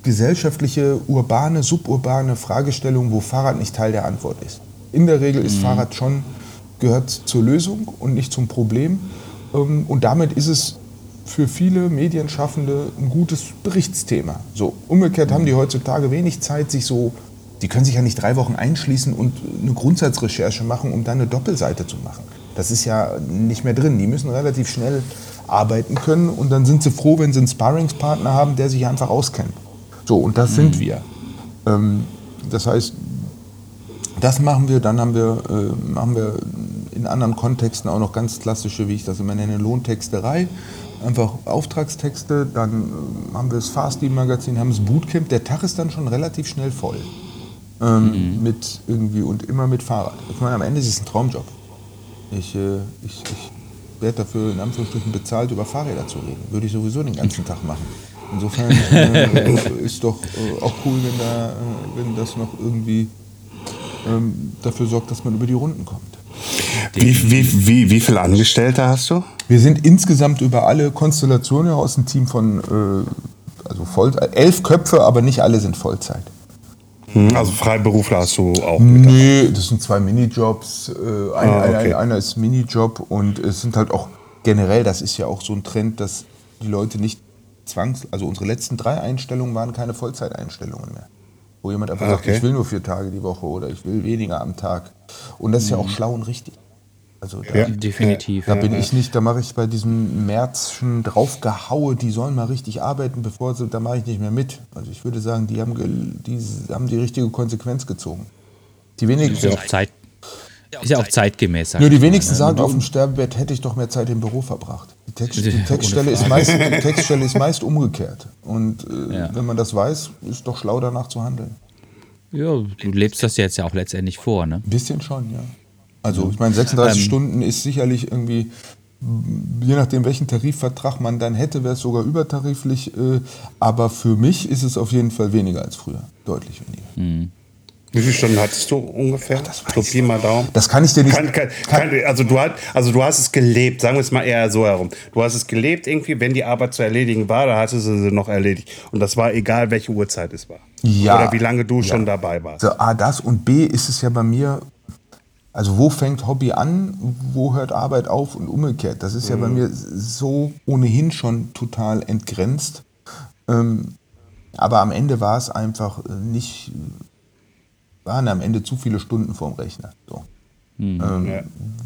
gesellschaftliche, urbane, suburbane Fragestellung, wo Fahrrad nicht Teil der Antwort ist. In der Regel ist mhm. Fahrrad schon, gehört zur Lösung und nicht zum Problem. Ähm, und damit ist es für viele Medienschaffende ein gutes Berichtsthema. So, umgekehrt haben die heutzutage wenig Zeit, sich so, die können sich ja nicht drei Wochen einschließen und eine Grundsatzrecherche machen, um dann eine Doppelseite zu machen. Das ist ja nicht mehr drin. Die müssen relativ schnell arbeiten können und dann sind sie froh, wenn sie einen Sparringspartner haben, der sich einfach auskennt. So, und das mhm. sind wir. Ähm, das heißt, das machen wir, dann haben wir, äh, machen wir in anderen Kontexten auch noch ganz klassische, wie ich das immer nenne, Lohntexterei. Einfach Auftragstexte, dann äh, haben wir das Fasti-Magazin, haben das Bootcamp. Der Tag ist dann schon relativ schnell voll. Ähm, mhm. Mit irgendwie und immer mit Fahrrad. Ich meine, am Ende ist es ein Traumjob. Ich, äh, ich, ich werde dafür in Anführungsstrichen bezahlt, über Fahrräder zu reden. Würde ich sowieso den ganzen Tag machen. Insofern äh, ist doch äh, auch cool, wenn, da, äh, wenn das noch irgendwie ähm, dafür sorgt, dass man über die Runden kommt. Wie, wie, wie, wie viele Angestellte hast du? Wir sind insgesamt über alle Konstellationen aus einem Team von äh, also voll, elf Köpfe, aber nicht alle sind Vollzeit. Hm, also Freiberufler hast du auch? Nee, das sind zwei Minijobs. Äh, ein, ah, okay. einer ist Minijob und es sind halt auch generell, das ist ja auch so ein Trend, dass die Leute nicht zwangs, also unsere letzten drei Einstellungen waren keine Vollzeiteinstellungen mehr. Wo jemand einfach okay. sagt, ich will nur vier Tage die Woche oder ich will weniger am Tag. Und das ist mhm. ja auch mhm. schlau und richtig. Also da, ja, definitiv. Da bin ich nicht, da mache ich bei diesem Märzchen draufgehaue, die sollen mal richtig arbeiten, bevor sie, da mache ich nicht mehr mit. Also ich würde sagen, die haben, die haben die richtige Konsequenz gezogen. Die wenigsten. Ist ja auch, Zeit, ist ja auch zeitgemäß. Nur die wenigsten ne? sagen, auf dem Sterbebett hätte ich doch mehr Zeit im Büro verbracht. Die, Text, die Textstelle, ist meist, die Textstelle ist meist umgekehrt. Und äh, ja. wenn man das weiß, ist doch schlau danach zu handeln. Ja, du lebst das jetzt ja auch letztendlich vor, ne? Ein bisschen schon, ja. Also ich meine, 36 ähm, Stunden ist sicherlich irgendwie, je nachdem welchen Tarifvertrag man dann hätte, wäre es sogar übertariflich. Äh, aber für mich ist es auf jeden Fall weniger als früher, deutlich weniger. Mhm. Wie viele Stunden hattest du ungefähr? das so Pi mal Daumen. Das kann ich dir nicht. Kann, kann, kann, also, du hast, also du hast es gelebt, sagen wir es mal eher so herum. Du hast es gelebt irgendwie, wenn die Arbeit zu erledigen war, da hattest du sie noch erledigt. Und das war egal, welche Uhrzeit es war. Ja. Oder wie lange du ja. schon dabei warst. So, A, das und B ist es ja bei mir also wo fängt Hobby an, wo hört Arbeit auf und umgekehrt. Das ist ja bei mhm. mir so ohnehin schon total entgrenzt. Ähm, aber am Ende war es einfach nicht, waren am Ende zu viele Stunden vorm Rechner. So. Mhm. Ähm, ja.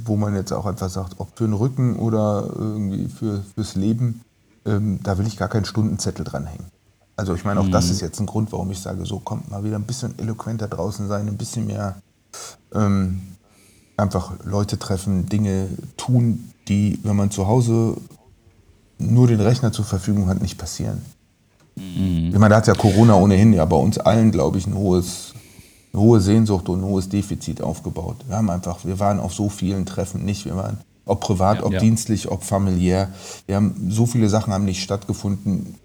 Wo man jetzt auch einfach sagt, ob für den Rücken oder irgendwie für, fürs Leben, ähm, da will ich gar keinen Stundenzettel dranhängen. Also ich meine, auch mhm. das ist jetzt ein Grund, warum ich sage, so kommt mal wieder ein bisschen eloquenter draußen sein, ein bisschen mehr ähm, einfach Leute treffen, Dinge tun, die, wenn man zu Hause nur den Rechner zur Verfügung hat, nicht passieren. Mhm. Ich meine, da hat ja Corona ohnehin ja bei uns allen, glaube ich, ein hohes, eine hohe Sehnsucht und ein hohes Defizit aufgebaut. Wir haben einfach, wir waren auf so vielen Treffen nicht. Wir waren, ob privat, ja, ob ja. dienstlich, ob familiär. Wir haben, so viele Sachen haben nicht stattgefunden.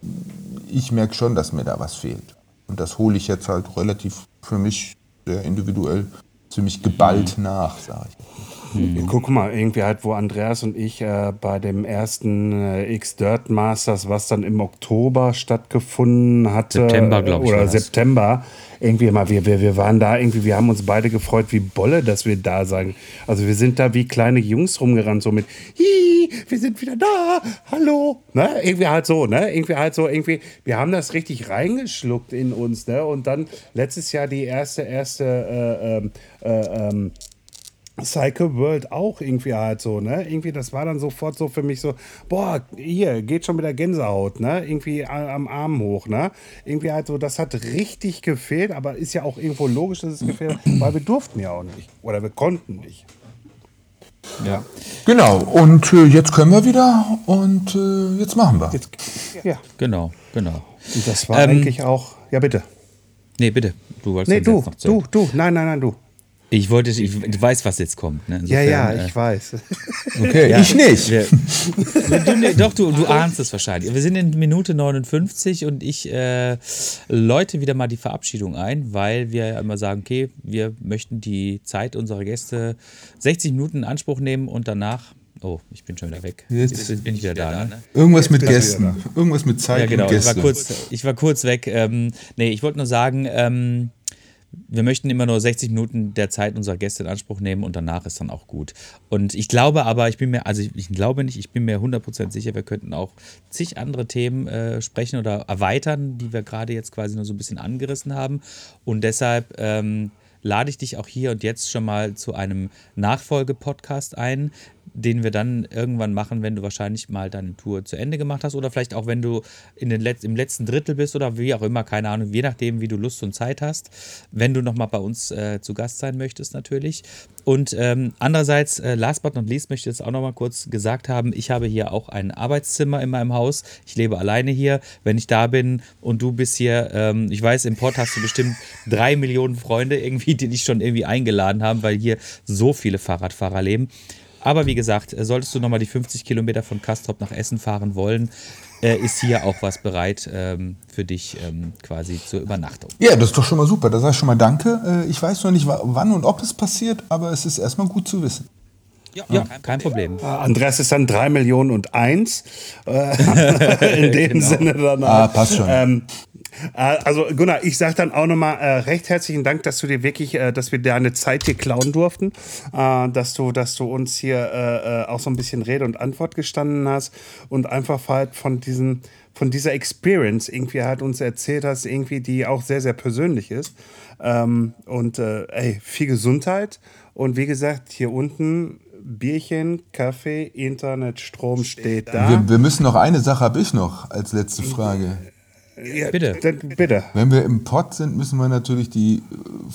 Ich merke schon, dass mir da was fehlt. Und das hole ich jetzt halt relativ für mich sehr individuell ziemlich geballt nach, sage ich. Mhm. Guck mal, irgendwie halt, wo Andreas und ich äh, bei dem ersten äh, X-Dirt Masters, was dann im Oktober stattgefunden hatte. September, glaube ich. Oder September. Irgendwie mal, wir, wir, wir waren da irgendwie, wir haben uns beide gefreut wie Bolle, dass wir da sein. Also wir sind da wie kleine Jungs rumgerannt, so mit, Hi, wir sind wieder da, hallo. Ne? Irgendwie halt so, ne? Irgendwie halt so, irgendwie, wir haben das richtig reingeschluckt in uns, ne? Und dann letztes Jahr die erste, erste, äh, ähm, äh, ähm, Cycle World auch irgendwie halt so, ne? Irgendwie, das war dann sofort so für mich so, boah, hier, geht schon mit der Gänsehaut, ne? Irgendwie am Arm hoch, ne? Irgendwie halt so, das hat richtig gefehlt, aber ist ja auch irgendwo logisch, dass es gefehlt hat, weil wir durften ja auch nicht. Oder wir konnten nicht. Ja. Genau, und äh, jetzt können wir wieder und äh, jetzt machen wir. Jetzt, ja. Genau, genau. Und das war Ähm, eigentlich auch, ja bitte. Nee, bitte. Du wolltest Nee, du, noch du, du, nein, nein, nein, du. Ich wollte, ich, du weißt, was jetzt kommt. Ne? Ja, ja, Insofern, ich weiß. Okay, ich nicht. Wir, du, doch, du, du ahnst es wahrscheinlich. Wir sind in Minute 59 und ich äh, läute wieder mal die Verabschiedung ein, weil wir ja immer sagen, okay, wir möchten die Zeit unserer Gäste 60 Minuten in Anspruch nehmen und danach. Oh, ich bin schon wieder weg. Jetzt- Jetzt bin ich wieder da. Ne? Irgendwas mit bist du Gästen. Irgendwas mit Zeit Ja, genau. und Ich war kurz, ich war kurz weg. Ähm, nee, ich wollte nur sagen, ähm, wir möchten immer nur 60 Minuten der Zeit unserer Gäste in Anspruch nehmen und danach ist dann auch gut. Und ich glaube aber, ich bin mir, also ich, ich glaube nicht, ich bin mir 100% sicher, wir könnten auch zig andere Themen äh, sprechen oder erweitern, die wir gerade jetzt quasi nur so ein bisschen angerissen haben. Und deshalb ähm, lade ich dich auch hier und jetzt schon mal zu einem Nachfolge-Podcast ein, den wir dann irgendwann machen, wenn du wahrscheinlich mal deine Tour zu Ende gemacht hast oder vielleicht auch, wenn du in den Letz-, im letzten Drittel bist oder wie auch immer, keine Ahnung, je nachdem, wie du Lust und Zeit hast, wenn du nochmal bei uns äh, zu Gast sein möchtest natürlich. Und ähm, andererseits, äh, last but not least, möchte ich jetzt auch nochmal kurz gesagt haben, ich habe hier auch ein Arbeitszimmer in meinem Haus. Ich lebe alleine hier. Wenn ich da bin und du bist hier, ähm, ich weiß, im Port hast du bestimmt drei Millionen Freunde irgendwie, die dich schon irgendwie eingeladen haben, weil hier so viele Fahrradfahrer leben. Aber wie gesagt, äh, solltest du nochmal die 50 Kilometer von Kastrop nach Essen fahren wollen, äh, ist hier auch was bereit ähm, für dich ähm, quasi zur Übernachtung. Ja, das ist doch schon mal super. Da sag ich schon mal Danke. Äh, Ich weiß noch nicht, wa- wann und ob es passiert, aber es ist erstmal gut zu wissen. Ja, kein Problem. Äh, Andreas ist dann 3 Millionen und eins. Äh, in dem Sinne dann. Ah, passt schon. Ähm, äh, also Gunnar, ich sage dann auch nochmal äh, recht herzlichen Dank, dass du dir wirklich, äh, dass wir deine Zeit hier klauen durften, äh, dass du, dass du uns hier äh, äh, auch so ein bisschen Rede und Antwort gestanden hast und einfach halt von diesen von dieser Experience irgendwie halt uns erzählt hast, irgendwie die auch sehr sehr persönlich ist ähm, und äh, ey viel Gesundheit und wie gesagt hier unten Bierchen, Kaffee, Internet, Strom steht da. Wir, wir müssen noch eine Sache habe ich noch als letzte Frage. Ja, Bitte. dann- Bitte. Wenn wir im Pott sind, müssen wir natürlich die äh,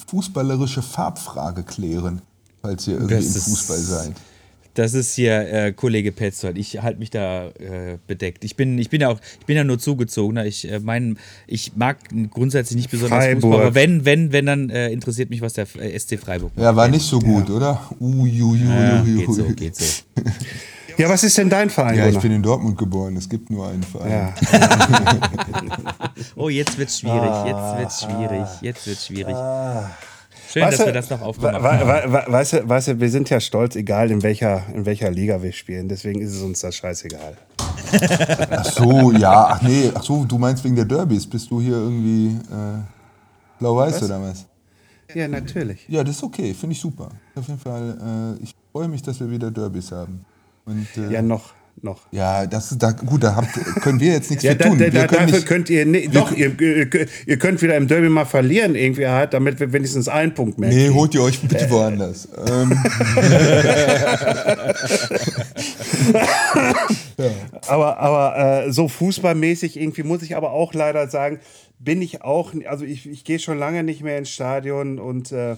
fußballerische Farbfrage klären, falls ihr irgendwie Das im ist- Fußball seid. Das ist hier äh, Kollege Petzold. Ich halte mich da äh, bedeckt. Ich bin, ich bin ja auch, ich bin ja nur zugezogener. Ich äh, mein, ich mag grundsätzlich nicht besonders Freiburg. Fußball, aber wenn, wenn, wenn, dann äh, interessiert mich, was der äh, SC Freiburg macht. Ja, war nicht so gut, oder? Uiuiui. Ja, geht so, geht so. Ja, was ist denn dein Verein, Ja, ich bin in Dortmund geboren. Es gibt nur einen Verein. Ja. Oh, jetzt wird's schwierig, jetzt wird's schwierig, jetzt wird's schwierig. Schön, Weißt dass du, wir das noch aufgemacht we- haben. we- we- Weißt du, weißt du, wir sind ja stolz, egal in welcher, in welcher Liga wir spielen. Deswegen ist es uns das scheißegal. Ach so, ja. Ach nee, ach so, du meinst wegen der Derbys. Bist du hier irgendwie äh, blau-weiß oder was? Ja, natürlich. Ja, das ist okay. Finde ich super. Auf jeden Fall, äh, ich freue mich, dass wir wieder Derbys haben. Und, äh, Ja, noch, noch. Ja, das ist da gut, da habt, können wir jetzt nichts Ja, da, tun. da, da, dafür nicht, könnt ihr, ne, doch, ihr, ihr, könnt wieder im Derby mal verlieren, irgendwie halt, damit wir wenigstens einen Punkt mehr nee, holt ihr euch bitte woanders. Ähm, Aber, aber äh, so fußballmäßig irgendwie muss ich aber auch leider sagen, bin ich auch, also ich, ich gehe schon lange nicht mehr ins Stadion und äh,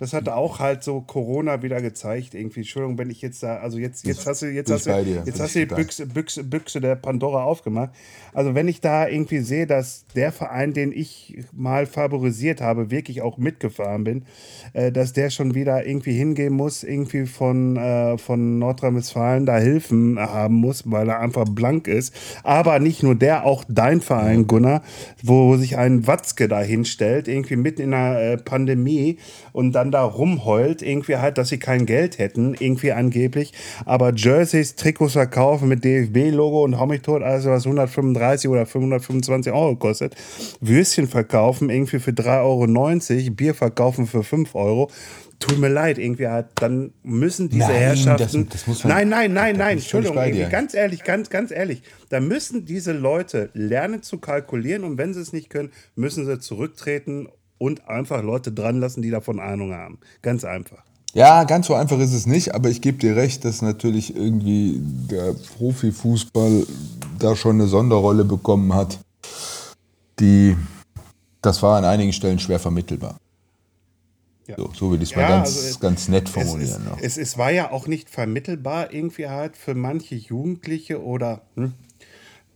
das hat auch halt so Corona wieder gezeigt irgendwie. Entschuldigung, wenn ich jetzt da, also jetzt, jetzt hast du, jetzt hast du, jetzt hast du die. Büchse, Büchse, Büchse der Pandora aufgemacht. Also wenn ich da irgendwie sehe, dass der Verein, den ich mal favorisiert habe, wirklich auch mitgefahren bin, äh, dass der schon wieder irgendwie hingehen muss, irgendwie von, äh, von Nordrhein-Westfalen da Hilfen haben muss, weil er einfach blank ist. Aber nicht nur der, auch dein Verein, Gunnar, wo sich ein Watzke da hinstellt, irgendwie mitten in einer äh, Pandemie und dann da rumheult, irgendwie halt, dass sie kein Geld hätten, irgendwie angeblich. Aber Jerseys, Trikots verkaufen mit DFB-Logo und hau mich tot, also was 135 oder 525 Euro kostet. Würstchen verkaufen irgendwie für 3,90 Euro, Bier verkaufen für 5 Euro. Tut mir leid, irgendwie halt, dann müssen diese Nein, Herrschaften. das- das nein, nein, nein, nein, Entschuldigung, ganz ehrlich, ganz, ganz ehrlich. Da müssen diese Leute lernen zu kalkulieren und wenn sie es nicht können, müssen sie zurücktreten und einfach Leute dran lassen, die davon Ahnung haben. Ganz einfach. Ja, ganz so einfach ist es nicht, aber ich gebe dir recht, dass natürlich irgendwie der Profifußball da schon eine Sonderrolle bekommen hat, die, das war an einigen Stellen schwer vermittelbar. Ja. So, so will ich es mal Ja, ganz, also es- ganz nett Es, formulieren. ist, noch. es, es war ja auch nicht vermittelbar irgendwie halt für manche Jugendliche oder hm,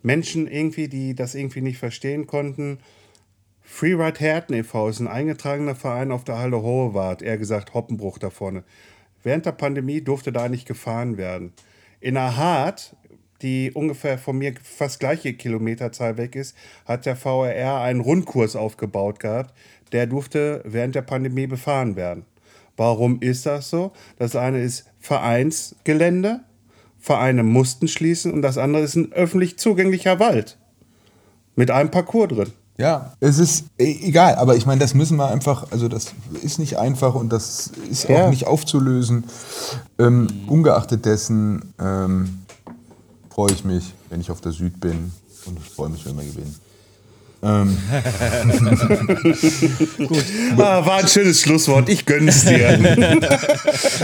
Menschen irgendwie, die das irgendwie nicht verstehen konnten. Freeride Herten e.V. ist ein eingetragener Verein auf der Halle Hohewart, eher gesagt Hoppenbruch da vorne. Während der Pandemie durfte da nicht gefahren werden. In Hart, die ungefähr von mir fast gleiche Kilometerzahl weg ist, hat der VRR einen Rundkurs aufgebaut gehabt. Der durfte während der Pandemie befahren werden. Warum ist das so? Das eine ist Vereinsgelände, Vereine mussten schließen und das andere ist ein öffentlich zugänglicher Wald mit einem Parcours drin. Ja, es ist e- egal, aber ich meine, das müssen wir einfach, also das ist nicht einfach und das ist Ja. auch nicht aufzulösen. Ähm, ungeachtet dessen ähm, freue ich mich, wenn ich auf der Süd bin und ich freue mich, wenn wir gewinnen. Ah, war ein schönes Schlusswort. Ich gönn's dir.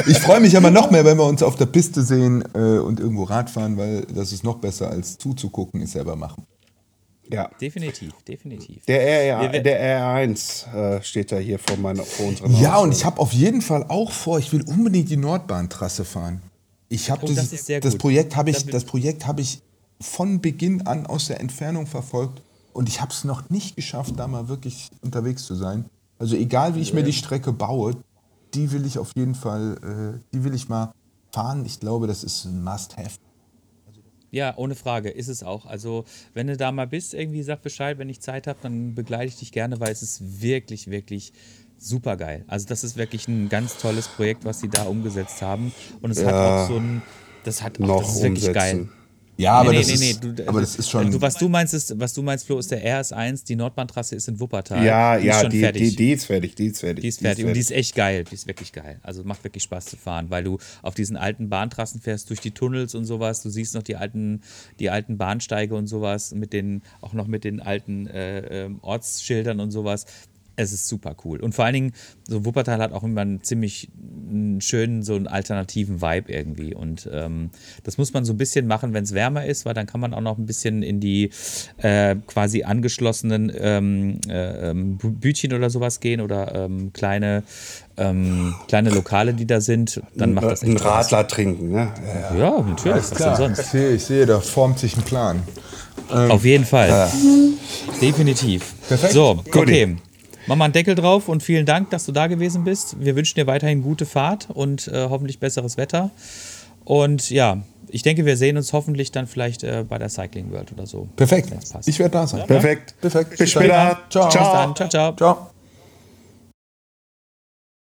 Ich freue mich aber noch mehr, wenn wir uns auf der Piste sehen äh, und irgendwo Radfahren, weil das ist noch besser als zuzugucken, ist selber machen. Ja. Definitiv, definitiv. Der, Wir- R, der R1 äh, steht da hier vor, meiner, vor unserem Ja, Haus. und ich habe auf jeden Fall auch vor, ich will unbedingt die Nordbahntrasse fahren. Ich habe Oh, das das gut. Projekt habe ich, das Projekt habe ich von Beginn an aus der Entfernung verfolgt und ich habe es noch nicht geschafft, da mal wirklich unterwegs zu sein. Also egal wie ich mir die Strecke baue, die will ich auf jeden Fall, äh, die will ich mal fahren. Ich glaube, das ist ein Must-have. Ja, ohne Frage, ist es auch. Also, wenn du da mal bist, irgendwie sag Bescheid, wenn ich Zeit habe, dann begleite ich dich gerne, weil es ist wirklich, wirklich super geil. Also, das ist wirklich ein ganz tolles Projekt, was sie da umgesetzt haben. Und es hat Ja. auch so ein, das hat, ach, noch das ist wirklich umsetzen. geil. Ja, aber, Nee, das, nee, ist, nee, du- aber das ist schon. Du, was du meinst, ist, was du meinst, Flo, ist der RS1, die Nordbahntrasse ist in Wuppertal. Ja, die ist ja, schon die, fertig. die, die ist fertig, die ist fertig. Die ist fertig und die ist echt geil. Die ist wirklich geil. Also macht wirklich Spaß zu fahren, weil du auf diesen alten Bahntrassen fährst, durch die Tunnels und sowas. Du siehst noch die alten, die alten Bahnsteige und sowas, mit den, auch noch mit den alten äh, ähm, Ortsschildern und sowas. Es ist super cool. Und vor allen Dingen, so Wuppertal hat auch immer einen ziemlich einen schönen, so einen alternativen Vibe irgendwie. Und ähm, das muss man so ein bisschen machen, wenn es wärmer ist, weil dann kann man auch noch ein bisschen in die äh, quasi angeschlossenen ähm, äh, ähm, Bütchen oder sowas gehen oder ähm, kleine, ähm, kleine Lokale, die da sind. Dann macht das ein echt Spaß. Radler trinken, ne? Ja. Ja, natürlich. Was denn sonst? Ich sehe, ich sehe, da formt sich ein Plan. Auf jeden Fall. Definitiv. Perfekt. So, okay. Mach mal einen Deckel drauf und vielen Dank, dass du da gewesen bist. Wir wünschen dir weiterhin gute Fahrt und äh, hoffentlich besseres Wetter. Und ja, ich denke, wir sehen uns hoffentlich dann vielleicht äh, bei der Cycling World oder so. Perfekt. Ich werde da sein. Perfekt. Perfekt. Bis später. Ciao. Bis dann. Ciao, ciao. Ciao.